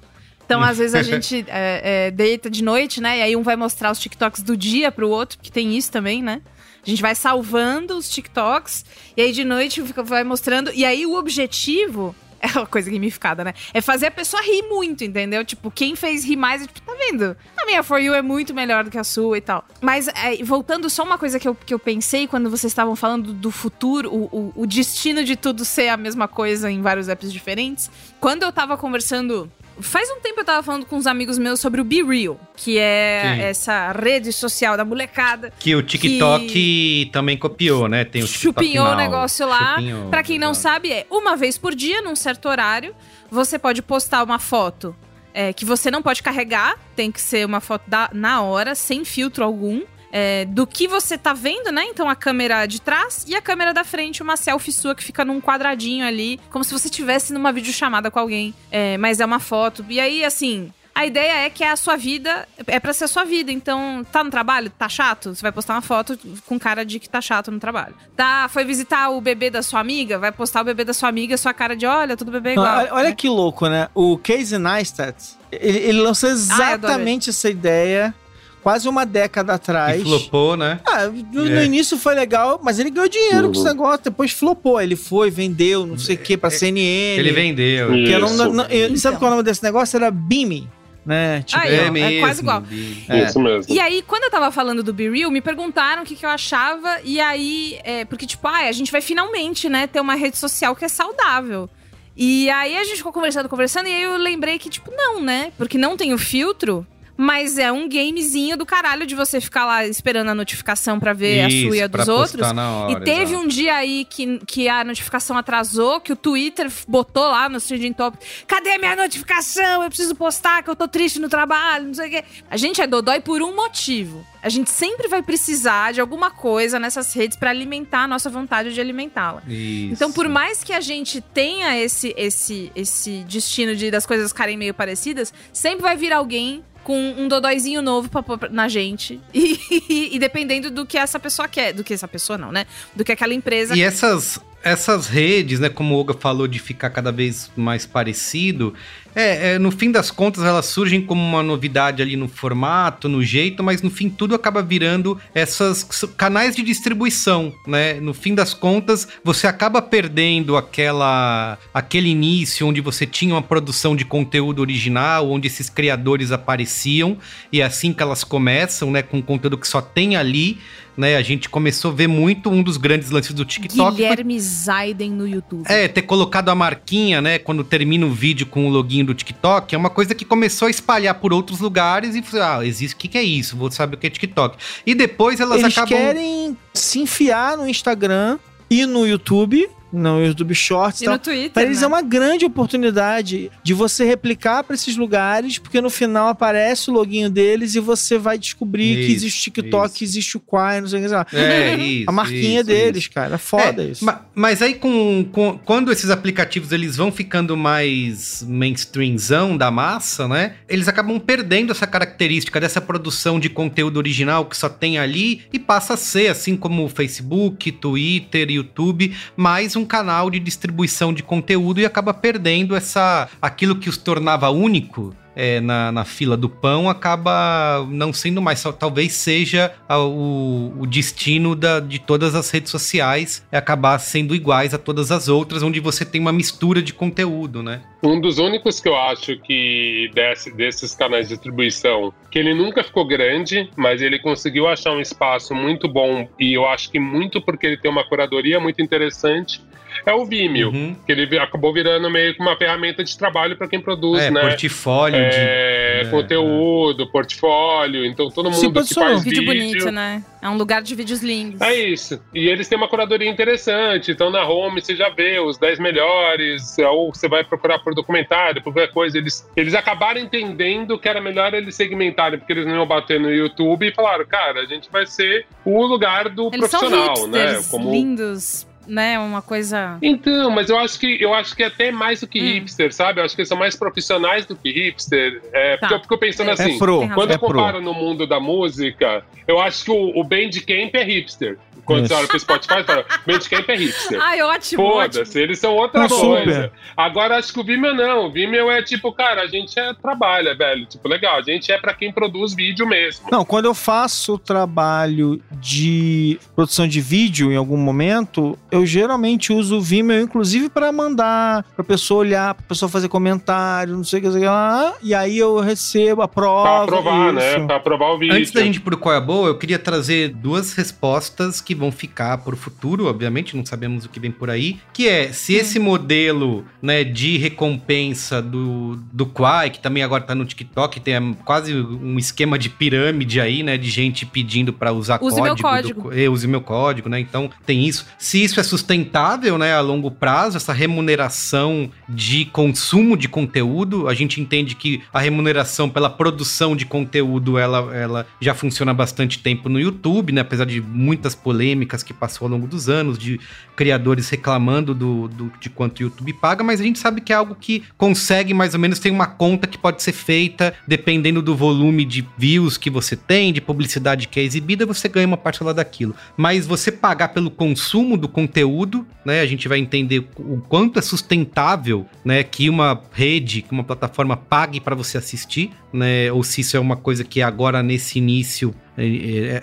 Então, às vezes, a [LAUGHS] gente é, é, deita de noite, né? E aí um vai mostrar os TikToks do dia pro outro, que tem isso também, né? A gente vai salvando os TikToks, e aí de noite vai mostrando. E aí o objetivo é uma coisa gamificada, né? É fazer a pessoa rir muito, entendeu? Tipo, quem fez rir mais, é, tipo, tá vendo? A minha For You é muito melhor do que a sua e tal. Mas, é, voltando só uma coisa que eu, que eu pensei quando vocês estavam falando do futuro, o, o, o destino de tudo ser a mesma coisa em vários apps diferentes. Quando eu tava conversando Faz um tempo eu tava falando com uns amigos meus sobre o Be Real, que é Sim. essa rede social da molecada.
Que o TikTok que... também copiou, né?
Tem o TikTok Chupinhou o negócio lá. Chupinhou, pra quem não sabe, é uma vez por dia, num certo horário, você pode postar uma foto é, que você não pode carregar, tem que ser uma foto da, na hora, sem filtro algum. É, do que você tá vendo, né? Então a câmera de trás e a câmera da frente, uma selfie sua que fica num quadradinho ali, como se você estivesse numa videochamada com alguém. É, mas é uma foto. E aí, assim, a ideia é que é a sua vida, é para ser a sua vida. Então, tá no trabalho? Tá chato? Você vai postar uma foto com cara de que tá chato no trabalho. Tá, foi visitar o bebê da sua amiga? Vai postar o bebê da sua amiga, sua cara de olha, tudo bebê igual.
Olha, olha que louco, né? O Casey Neistat, ele, ele lançou exatamente ah, essa ideia quase uma década atrás.
E flopou, né?
Ah, no, é. no, início foi legal, mas ele ganhou dinheiro uhum. com esse negócio, depois flopou. Ele foi, vendeu, não sei o que, pra CNN.
Ele vendeu.
Que não, não, não, então. Sabe qual é o nome desse negócio? Era Beaming né?
Tipo, ah, é, é, é, quase igual. É. Isso mesmo. E aí, quando eu tava falando do Be Real, me perguntaram o que, que eu achava. E aí, é, porque, tipo, ah, a gente vai finalmente, né, ter uma rede social que é saudável. E aí a gente ficou conversando, conversando, e aí eu lembrei que, tipo, não, né? Porque não tem o filtro. Mas é um gamezinho do caralho de você ficar lá esperando a notificação para ver Isso, a sua e a dos outros. Hora, e teve um dia aí que, que a notificação atrasou, que o Twitter botou lá no Trending Top: cadê minha notificação? Eu preciso postar que eu tô triste no trabalho, não sei o quê. A gente é dodói por um motivo. A gente sempre vai precisar de alguma coisa nessas redes para alimentar a nossa vontade de alimentá-la. Então, por mais que a gente tenha esse, esse, esse destino de das coisas ficarem meio parecidas, sempre vai vir alguém com um dodóizinho novo pra pôr na gente. E, [LAUGHS] e, e, dependendo do que essa pessoa quer. Do que essa pessoa não, né? Do que aquela empresa.
E essas, essas redes, né? Como o Olga falou, de ficar cada vez mais parecido. É, é, no fim das contas, elas surgem como uma novidade ali no formato, no jeito, mas no fim tudo acaba virando essas canais de distribuição, né? No fim das contas, você acaba perdendo aquela aquele início onde você tinha uma produção de conteúdo original, onde esses criadores apareciam, e é assim que elas começam, né? Com conteúdo que só tem ali né? A gente começou a ver muito um dos grandes lances do TikTok.
Guilherme foi... Zaiden no YouTube.
É, ter colocado a marquinha, né? Quando termina o vídeo com o login do TikTok, é uma coisa que começou a espalhar por outros lugares e ah, existe, o que, que é isso? Vou saber o que é TikTok. E depois elas
Eles
acabam.
Eles querem se enfiar no Instagram e no YouTube no YouTube Shorts e,
tal. no Twitter.
Para eles né? é uma grande oportunidade de você replicar para esses lugares, porque no final aparece o loginho deles e você vai descobrir isso, que existe o TikTok, isso. que existe o Quai, não sei o que lá.
É, [LAUGHS] isso,
a marquinha
isso,
deles, isso. cara. É foda
é,
isso.
Mas, mas aí, com, com, quando esses aplicativos eles vão ficando mais mainstreamzão da massa, né? Eles acabam perdendo essa característica dessa produção de conteúdo original que só tem ali e passa a ser, assim como o Facebook, Twitter, YouTube, mais um um canal de distribuição de conteúdo e acaba perdendo essa aquilo que os tornava único é, na, na fila do pão acaba não sendo mais. Talvez seja a, o, o destino da, de todas as redes sociais é acabar sendo iguais a todas as outras, onde você tem uma mistura de conteúdo, né?
Um dos únicos que eu acho que desse, desses canais de distribuição, que ele nunca ficou grande, mas ele conseguiu achar um espaço muito bom e eu acho que muito porque ele tem uma curadoria muito interessante é o Vimeo, uhum. que ele acabou virando meio que uma ferramenta de trabalho para quem produz, é, né?
Portfólio é,
de é, conteúdo, portfólio, então todo mundo Sim, que faz vídeo, vídeo bonito,
né? É um lugar de vídeos lindos.
É isso. E eles têm uma curadoria interessante, então na home você já vê os 10 melhores, ou você vai procurar por documentário, por qualquer coisa, eles eles acabaram entendendo que era melhor eles segmentarem, porque eles não iam bater no YouTube e falaram, cara, a gente vai ser o lugar do eles profissional,
são
né?
Como lindos né, uma coisa.
Então, mas eu acho que eu acho que é até mais do que hum. hipster, sabe? Eu acho que eles são mais profissionais do que hipster. É, tá. porque eu fico pensando é, assim, é pro, quando eu comparo no mundo da música, eu acho que o, o Bandcamp é hipster. Quando você olha pro Spotify, fala, Bandcamp é hipster.
Ai, ótimo.
Foda-se, eles são outra coisa. Super. Agora acho que o Vimeo não. O Vimeo é tipo, cara, a gente é trabalha, velho. Tipo, legal, a gente é para quem produz vídeo mesmo.
Não, quando eu faço trabalho de produção de vídeo em algum momento, eu geralmente uso o Vimeo, inclusive, para mandar pra pessoa olhar, pra pessoa fazer comentário, não sei o que, sei lá, e aí eu recebo a prova.
Pra aprovar, né? isso. né? Pra aprovar o vídeo.
Antes da gente ir pro qual é boa, eu queria trazer duas respostas que que vão ficar para o futuro, obviamente, não sabemos o que vem por aí, que é se esse modelo né, de recompensa do, do Quai, que também agora tá no TikTok, tem quase um esquema de pirâmide aí, né, de gente pedindo para usar
use
código.
Meu código.
Do, é, use meu código, né? Então tem isso. Se isso é sustentável, né, a longo prazo, essa remuneração de consumo de conteúdo, a gente entende que a remuneração pela produção de conteúdo, ela, ela já funciona há bastante tempo no YouTube, né? Apesar de muitas polêmicas que passou ao longo dos anos, de criadores reclamando do, do, de quanto o YouTube paga, mas a gente sabe que é algo que consegue mais ou menos ter uma conta que pode ser feita dependendo do volume de views que você tem, de publicidade que é exibida, você ganha uma parcela daquilo. Mas você pagar pelo consumo do conteúdo, né? A gente vai entender o quanto é sustentável, né? Que uma rede, que uma plataforma pague para você assistir, né? Ou se isso é uma coisa que agora nesse início é, é,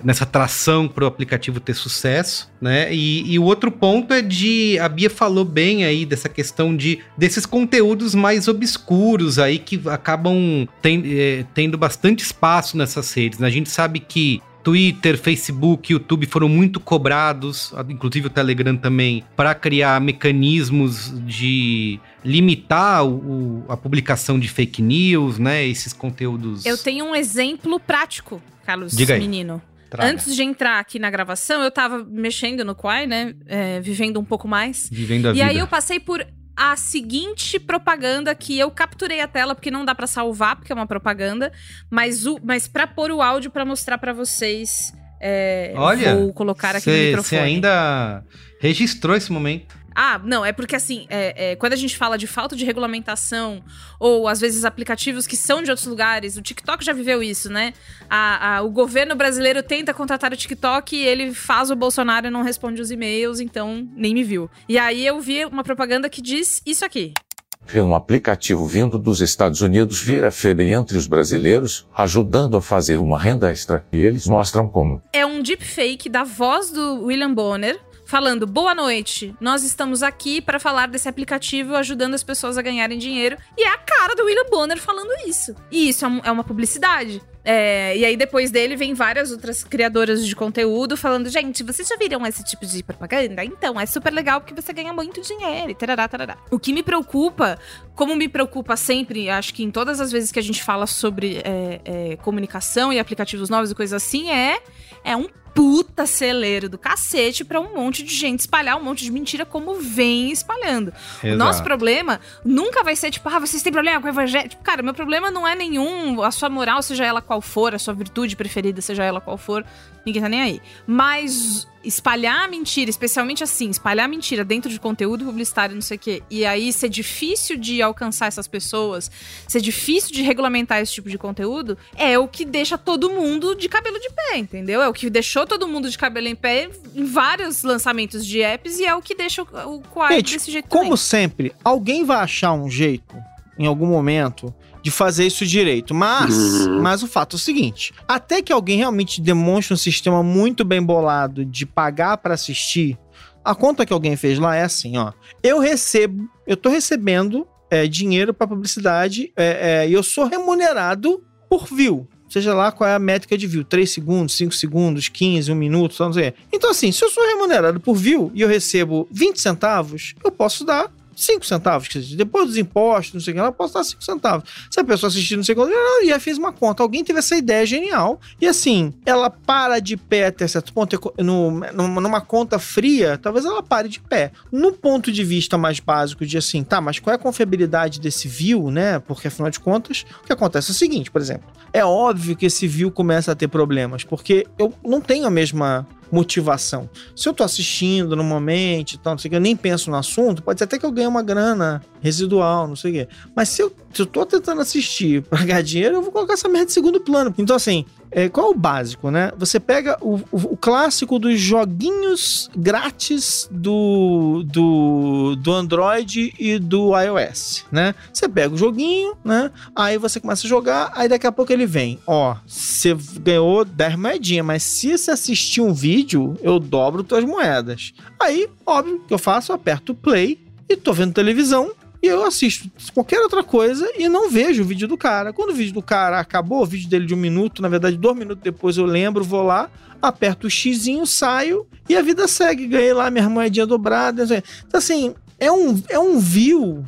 nessa tração para o aplicativo ter sucesso, né? E, e, o outro ponto é de a Bia falou bem aí dessa questão de desses conteúdos mais obscuros aí que acabam ten, é, tendo bastante espaço nessas redes. Né? A gente sabe que Twitter, Facebook, YouTube foram muito cobrados, inclusive o Telegram também, para criar mecanismos de limitar o, a publicação de fake news, né? Esses conteúdos.
Eu tenho um exemplo prático, Carlos
Diga aí.
Menino.
Traga.
Antes de entrar aqui na gravação, eu tava mexendo no Quai, né? É, vivendo um pouco mais.
Vivendo a
e
vida.
aí eu passei por a seguinte propaganda que eu capturei a tela porque não dá para salvar porque é uma propaganda, mas o mas para pôr o áudio para mostrar para vocês, é,
Olha,
vou colocar aqui no microfone.
Você ainda registrou esse momento.
Ah, não, é porque assim, é, é, quando a gente fala de falta de regulamentação, ou às vezes aplicativos que são de outros lugares, o TikTok já viveu isso, né? A, a, o governo brasileiro tenta contratar o TikTok e ele faz o Bolsonaro e não responde os e-mails, então nem me viu. E aí eu vi uma propaganda que diz isso aqui.
Um aplicativo vindo dos Estados Unidos vira feira entre os brasileiros, ajudando a fazer uma renda extra. E eles mostram como.
É um deepfake da voz do William Bonner, falando: boa noite, nós estamos aqui para falar desse aplicativo ajudando as pessoas a ganharem dinheiro. E é a cara do William Bonner falando isso. E isso é, é uma publicidade. É, e aí, depois dele, vem várias outras criadoras de conteúdo falando: gente, vocês já viram esse tipo de propaganda? Então, é super legal porque você ganha muito dinheiro e tarará, tarará. O que me preocupa, como me preocupa sempre, acho que em todas as vezes que a gente fala sobre é, é, comunicação e aplicativos novos e coisas assim, é, é um puta celeiro do cacete pra um monte de gente espalhar um monte de mentira como vem espalhando.
Exato.
O nosso problema nunca vai ser tipo, ah, vocês têm problema com o evangelho. Tipo, cara, meu problema não é nenhum, a sua moral, seja ela qual for, a sua virtude preferida, seja ela qual for, ninguém tá nem aí. Mas espalhar mentira, especialmente assim, espalhar mentira dentro de conteúdo publicitário, não sei o quê, e aí ser difícil de alcançar essas pessoas, ser difícil de regulamentar esse tipo de conteúdo, é o que deixa todo mundo de cabelo de pé, entendeu? É o que deixou todo mundo de cabelo em pé em vários lançamentos de apps e é o que deixa o, o
Gente,
desse jeito
como
também.
sempre, alguém vai achar um jeito, em algum momento, de fazer isso direito. Mas, mas o fato é o seguinte: até que alguém realmente demonstre um sistema muito bem bolado de pagar para assistir, a conta que alguém fez lá é assim, ó. Eu recebo, eu tô recebendo é, dinheiro para publicidade é, é, e eu sou remunerado por view. Seja lá qual é a métrica de view, 3 segundos, 5 segundos, 15, 1 minuto, não sei. Então, assim, se eu sou remunerado por view e eu recebo 20 centavos, eu posso dar 5 centavos. Depois dos impostos, não sei o que, ela posso dar 5 centavos. Se a pessoa assistir não sei ela já fez uma conta. Alguém teve essa ideia genial. E assim, ela para de pé até certo ponto. No, numa conta fria, talvez ela pare de pé. No ponto de vista mais básico de assim, tá, mas qual é a confiabilidade desse view, né? Porque afinal de contas, o que acontece é o seguinte, por exemplo. É óbvio que esse view começa a ter problemas, porque eu não tenho a mesma motivação. Se eu tô assistindo normalmente, tal, não sei o que, eu nem penso no assunto, pode ser até que eu ganhe uma grana residual, não sei o quê. Mas se eu, se eu tô tentando assistir [LAUGHS] pra ganhar dinheiro, eu vou colocar essa merda de segundo plano. Então, assim, é, qual é o básico, né? Você pega o, o, o clássico dos joguinhos grátis do, do, do Android e do iOS, né? Você pega o joguinho, né? Aí você começa a jogar, aí daqui a pouco ele vem. Ó, você ganhou 10 moedinhas, mas se você assistir um vídeo, eu dobro tuas moedas. Aí, óbvio, que eu faço? Eu aperto play e tô vendo televisão e eu assisto qualquer outra coisa e não vejo o vídeo do cara. Quando o vídeo do cara acabou, o vídeo dele de um minuto, na verdade, dois minutos depois eu lembro, vou lá, aperto o xizinho, saio e a vida segue. Ganhei lá minha moedinha dobrada. Então, assim, é um, é um view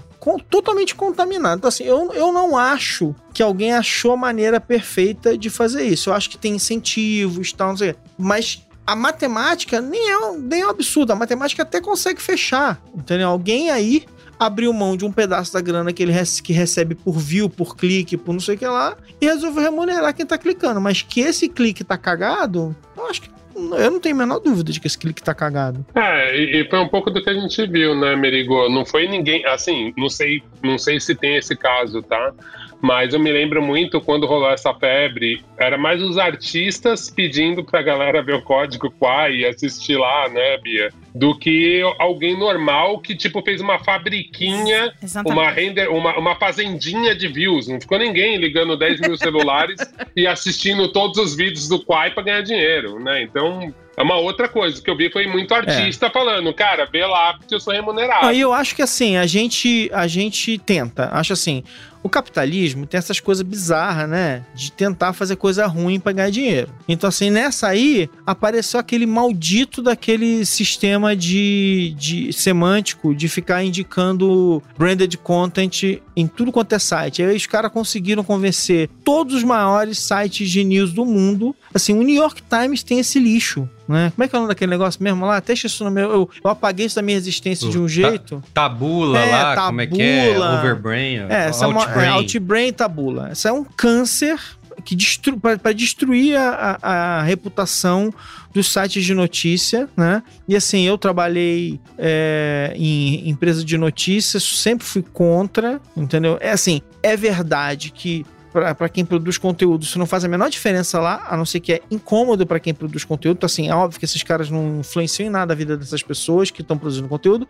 totalmente contaminado. Então, assim, eu, eu não acho que alguém achou a maneira perfeita de fazer isso. Eu acho que tem incentivos tal, não sei. Mas a matemática nem é, nem é um absurdo. A matemática até consegue fechar. Entendeu? Alguém aí abriu mão de um pedaço da grana que ele que recebe por view, por clique, por não sei o que lá, e resolveu remunerar quem tá clicando. Mas que esse clique tá cagado, eu acho que eu não tenho a menor dúvida de que esse clique tá cagado.
É, e, e, foi um pouco do que a gente viu, né, Merigo? Não foi ninguém, assim, não sei, não sei se tem esse caso, tá? Mas eu me lembro muito quando rolou essa febre, era mais os artistas pedindo pra galera ver o código Quai e assistir lá, né, Bia? Do que alguém normal que, tipo, fez uma fabriquinha, uma render, uma, uma fazendinha de views. Não ficou ninguém ligando 10 mil celulares [LAUGHS] e assistindo todos os vídeos do Quai pra ganhar dinheiro, né? Então, é uma outra coisa que eu vi foi muito artista é. falando, cara, vê lá porque eu sou remunerado.
Aí eu acho que assim, a gente a gente tenta, acho assim, o capitalismo tem essas coisas bizarras, né? De tentar fazer coisa ruim para ganhar dinheiro. Então, assim, nessa aí, apareceu aquele maldito daquele sistema de, de semântico de ficar indicando branded content em tudo quanto é site. Aí os caras conseguiram convencer todos os maiores sites de news do mundo. Assim, o New York Times tem esse lixo. Né? Como é que é o nome daquele negócio mesmo lá? Até isso no meu. Eu, eu apaguei isso da minha existência de um jeito.
tabula é, lá, tabula, como é que é? Overbrain.
É, essa Outbrain. É, uma, é, Outbrain e tabula. Essa é um câncer que destru, para destruir a, a, a, reputação dos sites de notícia, né? E assim, eu trabalhei é, em empresa de notícias, sempre fui contra, entendeu? É assim, é verdade que para quem produz conteúdo, isso não faz a menor diferença lá, a não ser que é incômodo para quem produz conteúdo. Então, assim, é óbvio que esses caras não influenciam em nada a vida dessas pessoas que estão produzindo conteúdo.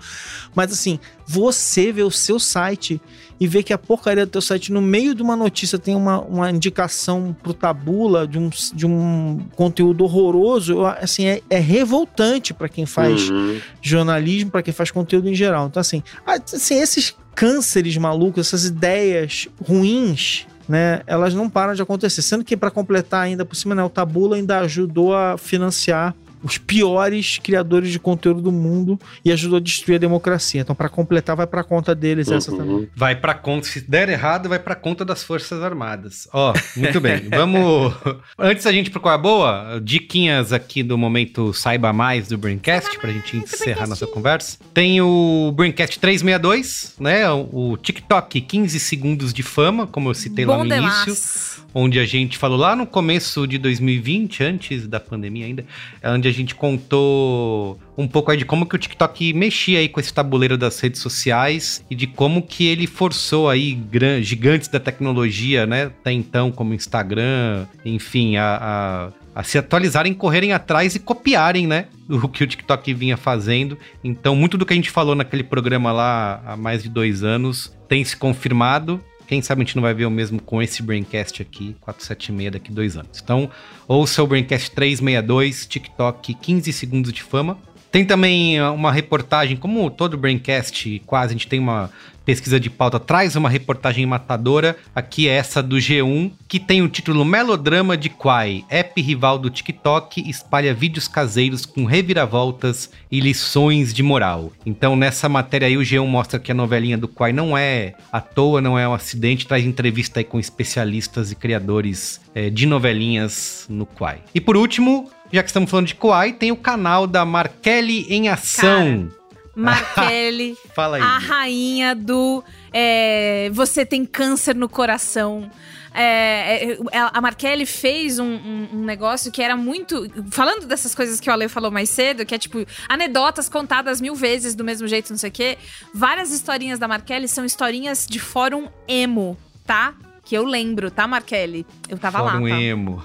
Mas, assim, você vê o seu site e vê que a porcaria do teu site, no meio de uma notícia, tem uma, uma indicação pro tabula de um, de um conteúdo horroroso, assim, é, é revoltante para quem faz uhum. jornalismo, para quem faz conteúdo em geral. Então, assim, assim esses cânceres malucos, essas ideias ruins né, elas não param de acontecer. Sendo que, para completar ainda por cima, né, o Tabula ainda ajudou a financiar os piores criadores de conteúdo do mundo e ajudou a destruir a democracia. Então, para completar, vai para conta deles uhum. essa também.
Vai para conta, se der errado, vai para conta das Forças Armadas. Ó, oh, muito bem. [LAUGHS] Vamos. Antes da gente procurar boa, diquinhas aqui do momento Saiba Mais do Braincast, para a gente encerrar nossa conversa. Tem o Braincast 362, né? O TikTok 15 segundos de fama, como eu citei Bom lá no demais. início onde a gente falou lá no começo de 2020, antes da pandemia ainda, onde a gente contou um pouco aí de como que o TikTok mexia aí com esse tabuleiro das redes sociais e de como que ele forçou aí gigantes da tecnologia, né, até então como Instagram, enfim, a, a, a se atualizarem, correrem atrás e copiarem, né, o que o TikTok vinha fazendo. Então, muito do que a gente falou naquele programa lá há mais de dois anos tem se confirmado quem sabe a gente não vai ver o mesmo com esse Braincast aqui, 476 daqui dois anos. Então, ouça o Braincast 362, TikTok 15 segundos de fama. Tem também uh, uma reportagem, como todo Braincast, quase, a gente tem uma pesquisa de pauta, traz uma reportagem matadora. Aqui é essa do G1, que tem o título Melodrama de Quai. App rival do TikTok espalha vídeos caseiros com reviravoltas e lições de moral. Então, nessa matéria aí, o G1 mostra que a novelinha do Quai não é à toa, não é um acidente, traz entrevista aí com especialistas e criadores é, de novelinhas no Quai. E por último, já que estamos falando de Kuai, tem o canal da Markelly em Ação.
Markelly, [LAUGHS]
Fala aí,
a rainha do é, Você tem câncer no coração. É, é a Markelly fez um, um, um, negócio que era muito. Falando dessas coisas que o Ale falou mais cedo, que é tipo anedotas contadas mil vezes do mesmo jeito, não sei o quê. Várias historinhas da Markelly são historinhas de fórum emo, tá? Que eu lembro, tá, Markelly? Eu tava
Fórum
lá.
Tá? emo.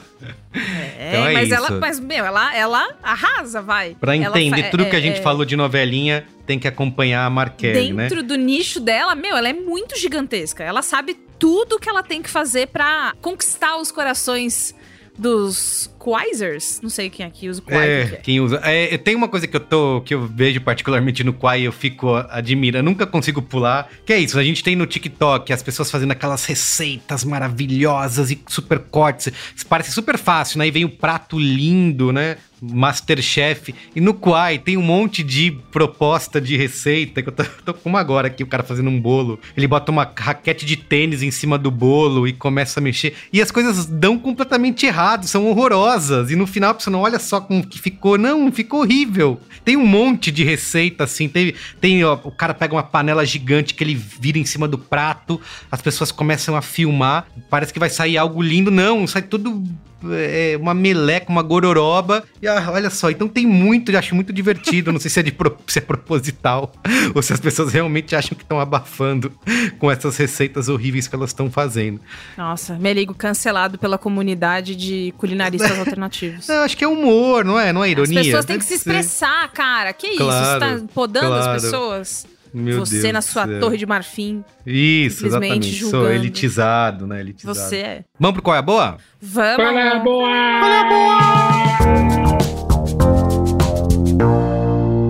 É, então é mas isso. ela, mas, meu, ela, ela arrasa, vai.
Pra entender
ela,
tudo é, que a gente é, falou de novelinha, tem que acompanhar a Markelly,
né? Dentro do nicho dela, meu, ela é muito gigantesca. Ela sabe tudo que ela tem que fazer para conquistar os corações dos Quaisers. Não sei quem aqui usa o.
É, é, quem usa. É, tem uma coisa que eu tô que eu vejo particularmente no Quai eu fico admirando, nunca consigo pular, que é isso, a gente tem no TikTok as pessoas fazendo aquelas receitas maravilhosas e super cortes, parece super fácil, né? E vem o prato lindo, né? Masterchef. E no Quai tem um monte de proposta de receita, que eu tô, [LAUGHS] tô como agora aqui, o cara fazendo um bolo. Ele bota uma raquete de tênis em cima do bolo e começa a mexer. E as coisas dão completamente errado, são horrorosas. E no final você não olha só como que ficou, não, ficou horrível. Tem um monte de receita assim, tem, tem ó, o cara pega uma panela gigante que ele vira em cima do prato, as pessoas começam a filmar, parece que vai sair algo lindo, não, sai tudo é, uma meleca, uma gororoba. E ah, olha só, então tem muito, eu acho muito divertido. Não sei se é, de pro, [LAUGHS] se é proposital [LAUGHS] ou se as pessoas realmente acham que estão abafando com essas receitas horríveis que elas estão fazendo.
Nossa, me ligo cancelado pela comunidade de culinaristas [LAUGHS] alternativos.
Eu acho que é humor, não é? Não é ironia? As
pessoas têm que se expressar, cara. Que claro, isso? Você tá podando claro. as pessoas?
Meu
você
Deus
na sua torre de marfim.
Isso, exatamente. Julgando. Sou elitizado, né? Elitizado.
Você é.
Vamos pro Qual é a Boa?
Vamos!
Qual é a Boa?
Qual é a Boa?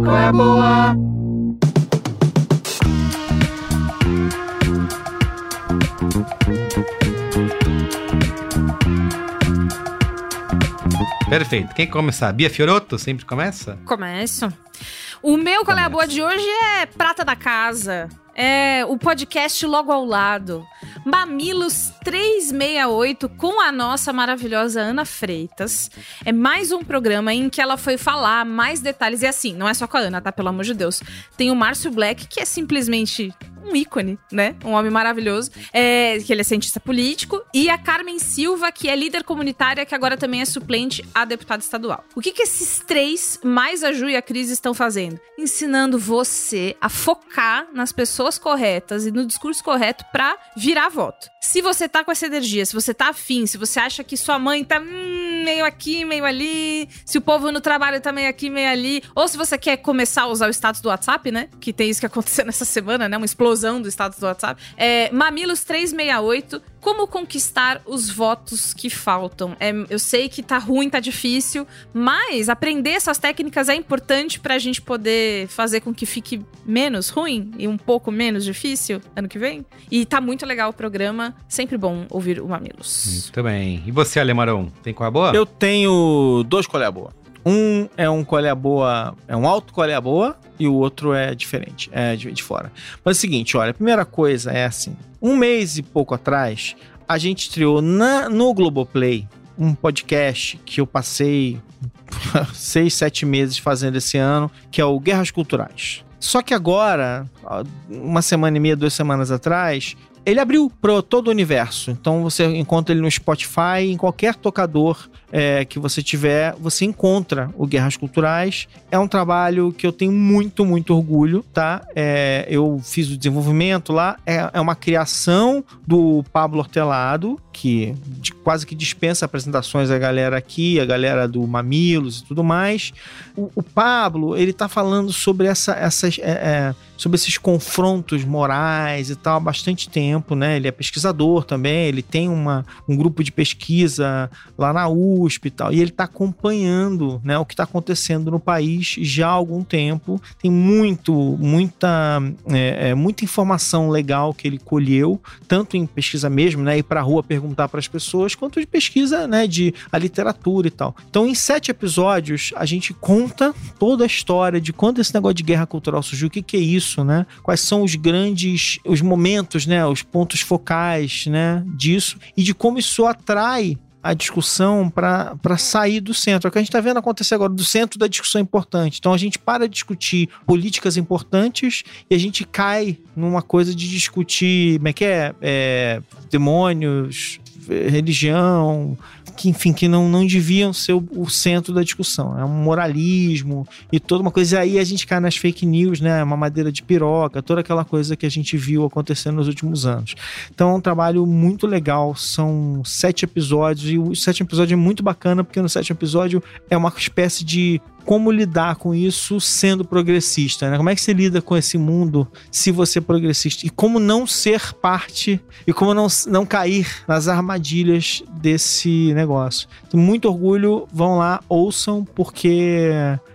Qual é a Boa? Perfeito. Quem começar? Bia Fioroto sempre começa?
Começo. O meu qual é a boa de hoje é Prata da Casa. É o podcast logo ao lado. Mamilos 368 com a nossa maravilhosa Ana Freitas. É mais um programa em que ela foi falar mais detalhes. E assim, não é só com a Ana, tá? Pelo amor de Deus. Tem o Márcio Black, que é simplesmente um ícone, né? Um homem maravilhoso. É, que ele é cientista político. E a Carmen Silva, que é líder comunitária, que agora também é suplente a deputada estadual. O que, que esses três, mais a Ju e a Cris, estão fazendo? Ensinando você a focar nas pessoas corretas e no discurso correto para virar voto. Se você tá com essa energia, se você tá afim, se você acha que sua mãe tá hum, meio aqui, meio ali, se o povo no trabalho tá meio aqui, meio ali, ou se você quer começar a usar o status do WhatsApp, né? Que tem isso que aconteceu [LAUGHS] nessa semana, né? Uma explosão do status do WhatsApp. É, Mamilos 368 como conquistar os votos que faltam? É, eu sei que tá ruim, tá difícil, mas aprender essas técnicas é importante pra gente poder fazer com que fique menos ruim e um pouco menos difícil ano que vem. E tá muito legal o programa, sempre bom ouvir o Mamilos.
Muito bem. E você, Alemarão, tem qual é a boa?
Eu tenho dois qual é a boa. Um é um a boa, é um alto a boa, e o outro é diferente, é de, de fora. Mas é o seguinte, olha, a primeira coisa é assim: um mês e pouco atrás, a gente estreou na, no Globoplay um podcast que eu passei [LAUGHS] seis, sete meses fazendo esse ano, que é o Guerras Culturais. Só que agora, uma semana e meia, duas semanas atrás, ele abriu para todo o universo. Então você encontra ele no Spotify, em qualquer tocador é, que você tiver, você encontra o Guerras Culturais. É um trabalho que eu tenho muito, muito orgulho, tá? É, eu fiz o desenvolvimento lá. É, é uma criação do Pablo Hortelado, que de, quase que dispensa apresentações a galera aqui, a galera do Mamilos e tudo mais. O, o Pablo, ele tá falando sobre essa, essas. É, é sobre esses confrontos morais e tal há bastante tempo, né? Ele é pesquisador também, ele tem uma, um grupo de pesquisa lá na USP e tal, e ele está acompanhando né, o que está acontecendo no país já há algum tempo. Tem muito, muita, é, é, muita informação legal que ele colheu, tanto em pesquisa mesmo, né? Ir para a rua perguntar para as pessoas, quanto de pesquisa, né? De a literatura e tal. Então, em sete episódios, a gente conta toda a história de quando esse negócio de guerra cultural surgiu, o que, que é isso isso, né? Quais são os grandes, os momentos, né? Os pontos focais, né? Disso e de como isso atrai a discussão para sair do centro. É o que a gente está vendo acontecer agora, do centro da discussão importante. Então a gente para de discutir políticas importantes e a gente cai numa coisa de discutir, como é que é? é demônios, religião, que, enfim, que não, não deviam ser o, o, centro da discussão. É um moralismo e toda uma coisa. E aí a gente cai nas fake news, né? Uma madeira de piroca, toda aquela coisa que a gente viu acontecendo nos últimos anos. Então é um trabalho muito legal. São sete episódios e o sétimo episódio é muito bacana porque no sétimo episódio é uma espécie de como lidar com isso sendo progressista, né? Como é que você lida com esse mundo se você é progressista? E como não ser parte e como não, não cair nas armadilhas desse negócio. Tenho muito orgulho, vão lá, ouçam, porque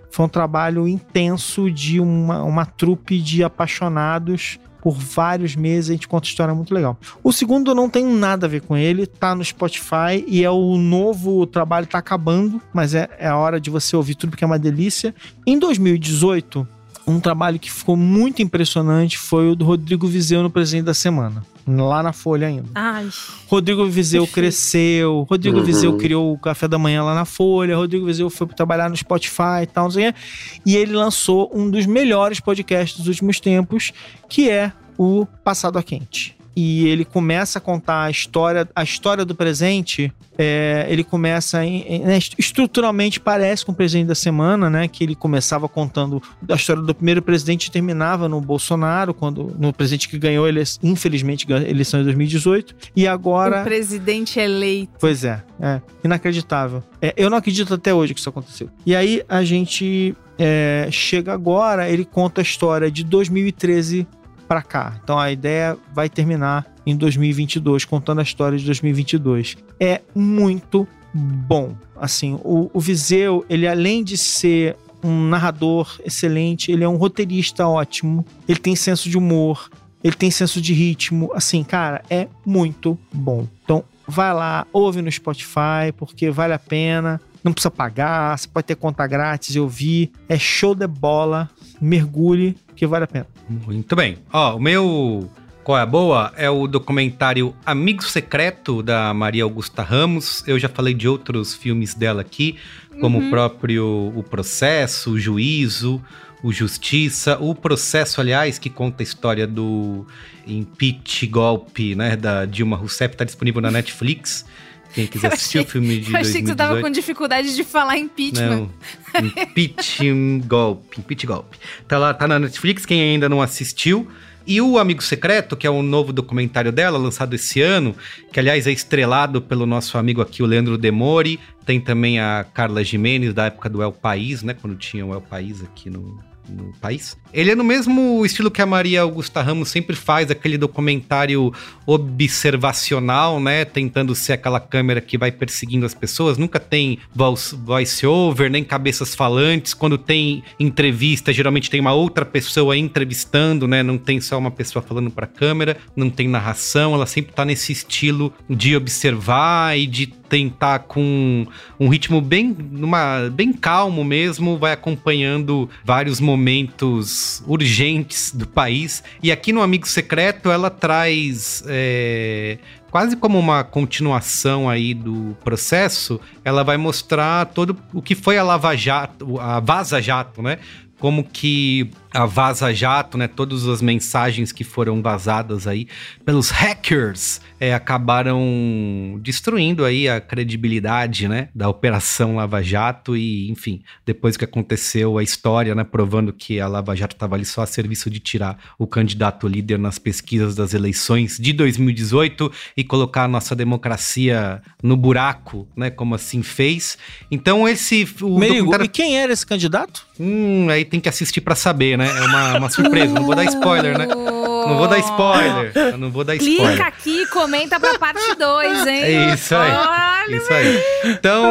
foi um trabalho intenso de uma, uma trupe de apaixonados por vários meses. A gente conta história muito legal. O segundo não tem nada a ver com ele, tá no Spotify e é o novo trabalho, tá acabando, mas é, é a hora de você ouvir tudo porque é uma delícia. Em 2018, um trabalho que ficou muito impressionante foi o do Rodrigo Vizeu no Presente da Semana lá na Folha ainda.
Ai.
Rodrigo Vizeu cresceu, Rodrigo uhum. Vizeu criou o Café da Manhã lá na Folha, Rodrigo Vizeu foi trabalhar no Spotify e tal, não sei o quê. E ele lançou um dos melhores podcasts dos últimos tempos, que é o Passado a Quente e ele começa a contar a história, a história do presente. É, ele começa em, em, né, estruturalmente parece com o presidente da semana, né? Que ele começava contando a história do primeiro presidente e terminava no Bolsonaro, quando no presidente que ganhou ele infelizmente ganhou a eleição em 2018 e agora
o presidente eleito.
Pois é, é inacreditável. É, eu não acredito até hoje que isso aconteceu. E aí a gente é, chega agora, ele conta a história de 2013 para cá. Então a ideia vai terminar em 2022, contando a história de 2022. É muito bom. Assim, o, o Viseu, ele além de ser um narrador excelente, ele é um roteirista ótimo, ele tem senso de humor, ele tem senso de ritmo. Assim, cara, é muito bom. Então, vai lá, ouve no Spotify, porque vale a pena. Não precisa pagar, você pode ter conta grátis e ouvir. É show de bola. Mergulhe, que vale a pena.
Muito bem. Ó, o meu qual é a boa? É o documentário Amigo Secreto, da Maria Augusta Ramos. Eu já falei de outros filmes dela aqui, como uhum. o próprio O Processo, O Juízo, O Justiça. O Processo, aliás, que conta a história do impeach golpe né, da Dilma Rousseff, está disponível na Netflix. Quem quiser eu assistir achei, o filme de 2018. Eu achei que você tava
com dificuldade de falar impeachment.
Não, impeachment [LAUGHS] golpe, impeach golpe. Tá lá, tá na Netflix, quem ainda não assistiu. E o Amigo Secreto, que é um novo documentário dela, lançado esse ano, que aliás é estrelado pelo nosso amigo aqui, o Leandro Demori. Tem também a Carla Jimenez, da época do El País, né? Quando tinha o El País aqui no, no país. Ele é no mesmo estilo que a Maria Augusta Ramos sempre faz, aquele documentário observacional, né? Tentando ser aquela câmera que vai perseguindo as pessoas. Nunca tem voice-over, nem cabeças falantes. Quando tem entrevista, geralmente tem uma outra pessoa entrevistando, né? Não tem só uma pessoa falando para a câmera, não tem narração. Ela sempre tá nesse estilo de observar e de tentar com um ritmo bem, numa, bem calmo mesmo, vai acompanhando vários momentos urgentes do país. E aqui no Amigo Secreto ela traz é, quase como uma continuação aí do processo, ela vai mostrar todo o que foi a Lava Jato, a Vaza Jato, né? Como que a Vaza Jato, né, todas as mensagens que foram vazadas aí pelos hackers é, acabaram destruindo aí a credibilidade, né, da Operação Lava Jato e, enfim, depois que aconteceu a história, né, provando que a Lava Jato estava ali só a serviço de tirar o candidato líder nas pesquisas das eleições de 2018 e colocar a nossa democracia no buraco, né, como assim fez. Então esse
o Merigo, documentário... e quem era esse candidato?
Hum, aí tem que assistir para saber, né? né? É uma, uma surpresa. Não vou dar spoiler, né? [LAUGHS] Não vou dar spoiler. Eu não vou dar spoiler.
Clica aqui e comenta pra parte 2, hein?
É isso aí. Olha isso aí. Então,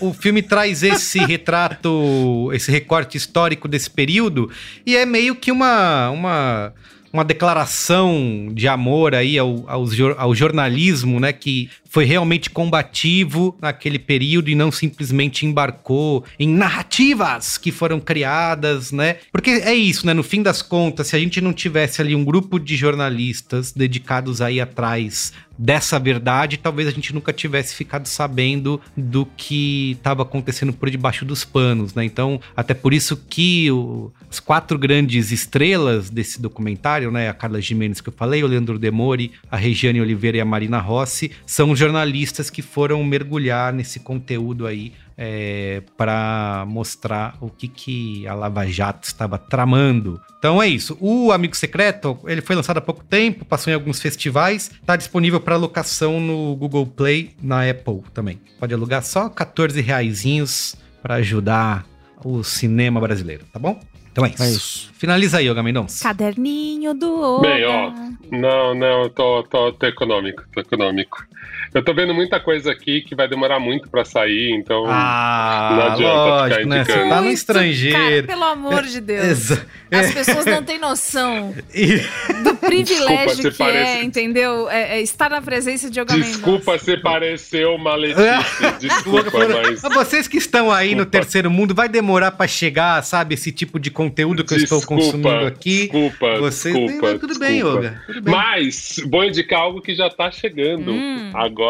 o filme traz esse retrato, esse recorte histórico desse período e é meio que uma, uma uma declaração de amor aí ao, ao, ao, jornalismo, né? Que foi realmente combativo naquele período e não simplesmente embarcou em narrativas que foram criadas, né? Porque é isso, né? No fim das contas, se a gente não tivesse ali um grupo de jornalistas dedicados aí atrás dessa verdade, talvez a gente nunca tivesse ficado sabendo do que estava acontecendo por debaixo dos panos, né? Então, até por isso que o, as quatro grandes estrelas desse documentário, né? A Carla Jimenez que eu falei, o Leandro Demori, a Regiane Oliveira e a Marina Rossi, são jornalistas que foram mergulhar nesse conteúdo aí é, para mostrar o que, que a Lava Jato estava tramando. Então é isso. O Amigo Secreto, ele foi lançado há pouco tempo, passou em alguns festivais, está disponível para locação no Google Play, na Apple também. Pode alugar só 14 reaisinhos para ajudar o cinema brasileiro, tá bom? Então é isso. É isso. Finaliza aí, Mendonça.
Caderninho do Olga.
Bem, ó. Não, não, tô, tô, tô econômico, tô econômico. Eu tô vendo muita coisa aqui que vai demorar muito pra sair, então
ah, não adianta lógico, ficar indicando. Né? Você tá no estrangeiro.
Cara, pelo amor de Deus. As pessoas não têm noção [LAUGHS] do privilégio Desculpa, que parece... é, entendeu? É, é estar na presença de Olga
Desculpa se pareceu uma Letícia. [LAUGHS] Desculpa, mas... [LAUGHS]
Vocês que estão aí Desculpa. no terceiro mundo, vai demorar pra chegar, sabe, esse tipo de conteúdo que Desculpa. eu estou consumindo aqui.
Desculpa, Vocês,
desculpa. Tudo bem, Yoga.
Mas, vou indicar algo que já tá chegando. Hum. Agora,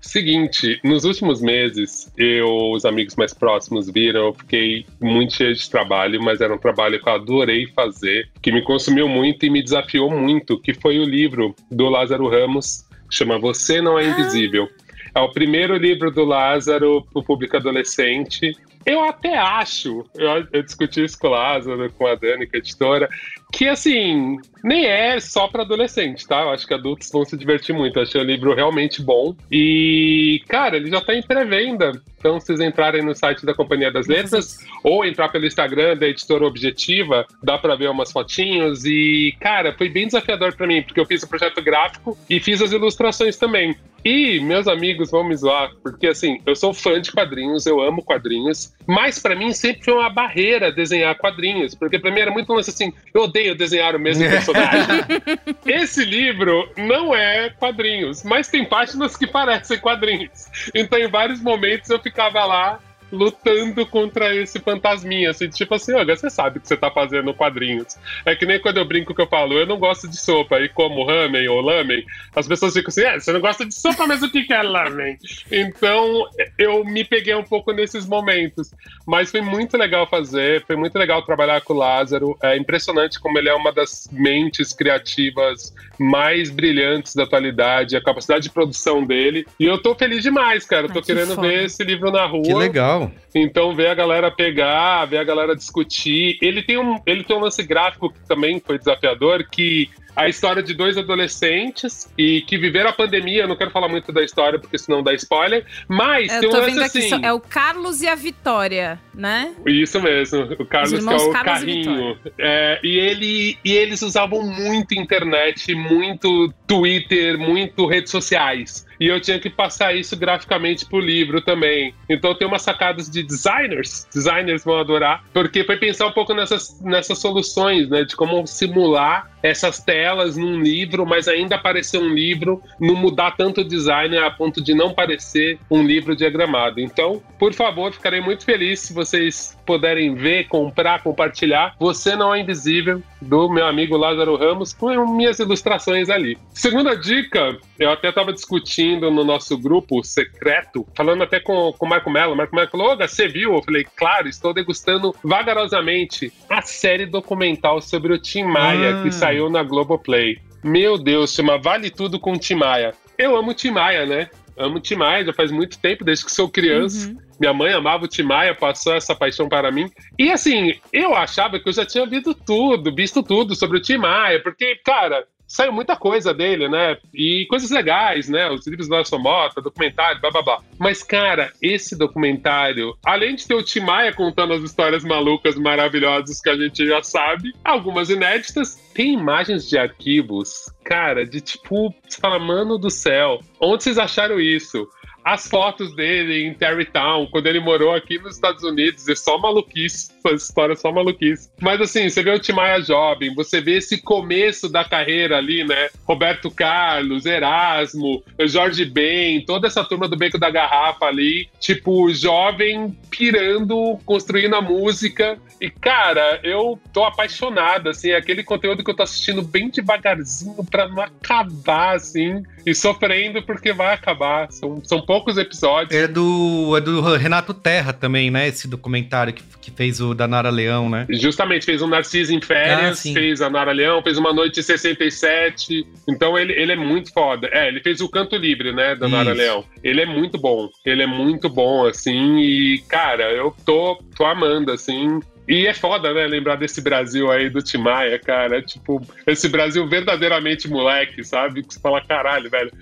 seguinte, nos últimos meses, eu, os amigos mais próximos viram, eu fiquei muito cheio de trabalho, mas era um trabalho que eu adorei fazer, que me consumiu muito e me desafiou muito, que foi o livro do Lázaro Ramos, chama Você Não É Invisível. É o primeiro livro do Lázaro para o público adolescente. Eu até acho, eu, eu, discuti isso com o Lázaro, com a Dani, que é editora, que assim, nem é só para adolescente, tá? Eu acho que adultos vão se divertir muito. Eu achei o livro realmente bom. E, cara, ele já tá em pré-venda. Então, se vocês entrarem no site da Companhia das Letras [LAUGHS] ou entrar pelo Instagram da editora Objetiva, dá para ver umas fotinhos. E, cara, foi bem desafiador para mim, porque eu fiz o projeto gráfico e fiz as ilustrações também. E meus amigos vão me zoar, porque assim, eu sou fã de quadrinhos, eu amo quadrinhos, mas para mim sempre foi uma barreira desenhar quadrinhos, porque para mim era muito lance assim, eu odeio desenhar o mesmo personagem. [LAUGHS] Esse livro não é quadrinhos, mas tem páginas que parecem quadrinhos. Então em vários momentos eu ficava lá lutando contra esse fantasminha, assim, tipo assim, olha, você sabe o que você tá fazendo quadrinhos. É que nem quando eu brinco que eu falo, eu não gosto de sopa, e como ramen ou lamen, as pessoas ficam assim, é, você não gosta de sopa, mas o que é lamen? Então, eu me peguei um pouco nesses momentos, mas foi muito legal fazer, foi muito legal trabalhar com o Lázaro, é impressionante como ele é uma das mentes criativas mais brilhantes da atualidade, a capacidade de produção dele, e eu tô feliz demais, cara, eu tô querendo foda. ver esse livro na rua.
Que legal.
Então ver a galera pegar, ver a galera discutir. Ele tem um, ele tem um lance gráfico que também foi desafiador, que a história de dois adolescentes e que viveram a pandemia. Eu não quero falar muito da história porque senão dá spoiler, mas
eu
tem um
lance
assim.
é o Carlos e a Vitória, né?
Isso mesmo, o Carlos que é o Carlos carrinho. E, é, e ele e eles usavam muito internet, muito Twitter, muito redes sociais e eu tinha que passar isso graficamente pro livro também. Então tem umas sacadas de designers, designers vão adorar, porque foi pensar um pouco nessas, nessas soluções, né, de como simular essas telas num livro, mas ainda parecer um livro, não mudar tanto o design a ponto de não parecer um livro diagramado. Então, por favor, ficarei muito feliz se vocês puderem ver, comprar, compartilhar. Você não é invisível do meu amigo Lázaro Ramos com minhas ilustrações ali. Segunda dica, eu até estava discutindo no nosso grupo secreto, falando até com, com o Marco Mello. O Marco Mello falou: você viu? Eu falei: Claro, estou degustando vagarosamente a série documental sobre o Tim Maia, ah. que saiu na Globoplay. Meu Deus, chama Vale Tudo com Tim Maia. Eu amo Tim Maia, né? Amo o Tim Maia já faz muito tempo, desde que sou criança. Uhum. Minha mãe amava o Tim Maia, passou essa paixão para mim. E assim, eu achava que eu já tinha ouvido tudo, visto tudo sobre o Tim Maia, porque, cara, saiu muita coisa dele, né? E coisas legais, né? Os livros do Nelson Mota, documentário, blá blá blá. Mas, cara, esse documentário, além de ter o Tim Maia contando as histórias malucas, maravilhosas que a gente já sabe, algumas inéditas, tem imagens de arquivos, cara, de tipo, você fala, mano do céu, onde vocês acharam isso? as fotos dele em Terrytown, quando ele morou aqui nos Estados Unidos, é só maluquice, essa história é só maluquice. Mas assim, você vê o Timaya jovem, você vê esse começo da carreira ali, né? Roberto Carlos, Erasmo, Jorge Ben, toda essa turma do Beco da Garrafa ali, tipo, jovem pirando, construindo a música. E, cara, eu tô apaixonado, assim, é aquele conteúdo que eu tô assistindo bem devagarzinho pra não acabar, assim, e sofrendo porque vai acabar. São, são poucos episódios.
É do, é do Renato Terra também, né? Esse documentário que, que fez o da Nara Leão, né?
Justamente, fez o Narciso em Férias, ah, fez a Nara Leão, fez Uma Noite em 67. Então ele, ele é muito foda. É, ele fez o Canto Livre, né, da Nara Leão. Ele é muito bom. Ele é muito bom, assim, e, cara, eu tô, tô amando, assim. E é foda, né, lembrar desse Brasil aí do Timaya, cara. Tipo, esse Brasil verdadeiramente moleque, sabe? Que você fala, caralho, velho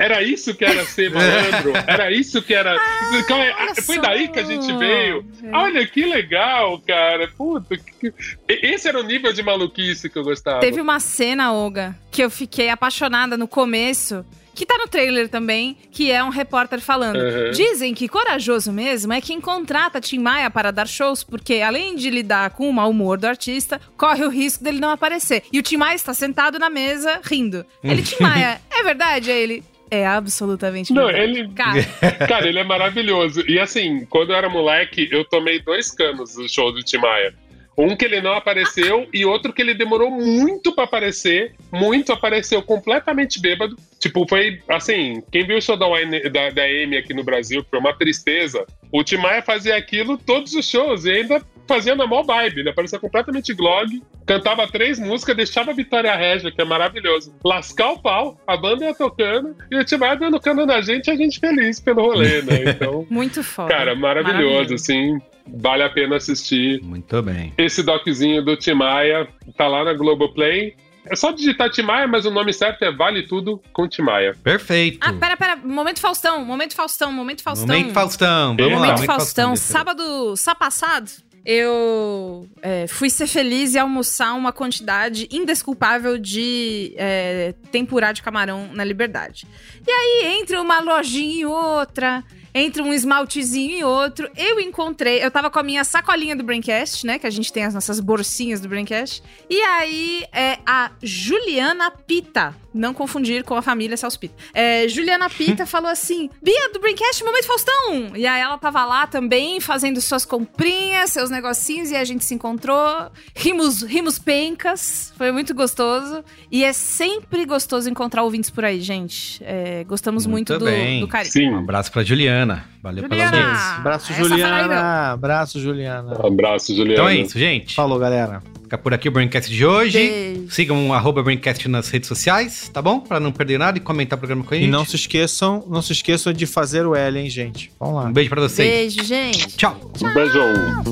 Era isso que era ser malandro? [LAUGHS] Era isso que era. Ah, Foi só. daí que a gente veio. É. Olha que legal, cara. Puta, que... esse era o nível de maluquice que eu gostava.
Teve uma cena, Olga, que eu fiquei apaixonada no começo que tá no trailer também, que é um repórter falando. Uhum. Dizem que corajoso mesmo é quem contrata Tim Maia para dar shows, porque além de lidar com o mau humor do artista, corre o risco dele não aparecer. E o Tim Maia está sentado na mesa rindo. Ele, Tim Maia, [LAUGHS] é verdade? É ele. É absolutamente
Não, verdade. ele. Cara. [LAUGHS] cara, ele é maravilhoso. E assim, quando eu era moleque, eu tomei dois canos do show do Tim Maia. Um que ele não apareceu e outro que ele demorou muito para aparecer, muito apareceu completamente bêbado. Tipo, foi assim, quem viu o show da, da, da Amy aqui no Brasil, foi uma tristeza. O Tim Maia fazia aquilo todos os shows e ainda fazia na mó vibe. Ele aparecia completamente glog, cantava três músicas, deixava a Vitória Regia, que é maravilhoso, lascar o pau, a banda ia tocando e o Tim Maia dando cano na gente e a gente feliz pelo rolê, né? Então. [LAUGHS]
Muito foda.
Cara, maravilhoso, maravilhoso. assim. Vale a pena assistir.
Muito bem.
Esse doczinho do Timaya tá lá na Globoplay. É só digitar Timaya, mas o nome certo é Vale Tudo com Timaya.
Perfeito.
Ah, pera, pera. Momento Faustão, momento Faustão, momento Faustão.
Momento Faustão.
Vamos momento lá. Momento Faustão. Faustão sábado, sábado passado, eu é, fui ser feliz e almoçar uma quantidade indesculpável de é, tempurá de camarão na Liberdade. E aí, entre uma lojinha e outra, entre um esmaltezinho e outro, eu encontrei. Eu tava com a minha sacolinha do Braincast, né? Que a gente tem as nossas bolsinhas do Braincast. E aí, é a Juliana Pita não confundir com a família Celso Pita. É, Juliana Pita [LAUGHS] falou assim: Bia do Braincast Momento Faustão! E aí ela tava lá também fazendo suas comprinhas, seus negocinhos, e a gente se encontrou. Rimos, rimos pencas, foi muito gostoso. E é sempre gostoso encontrar ouvintes por aí, gente. É, gostamos muito, muito do, do carinho.
Sim. Um abraço pra Juliana. Valeu
Juliana.
pela audiência.
Abraço, Juliana. Abraço, Juliana.
Abraço, Juliana.
Então é isso, gente.
Falou, galera.
Fica por aqui o Braincast de hoje. Beijo. Sigam o arroba Braincast nas redes sociais, tá bom? Pra não perder nada e comentar o programa com a gente.
E não se esqueçam, não se esqueçam de fazer o L, hein, gente. Vamos lá.
Um beijo pra vocês.
Beijo, gente.
Tchau.
Um beijão.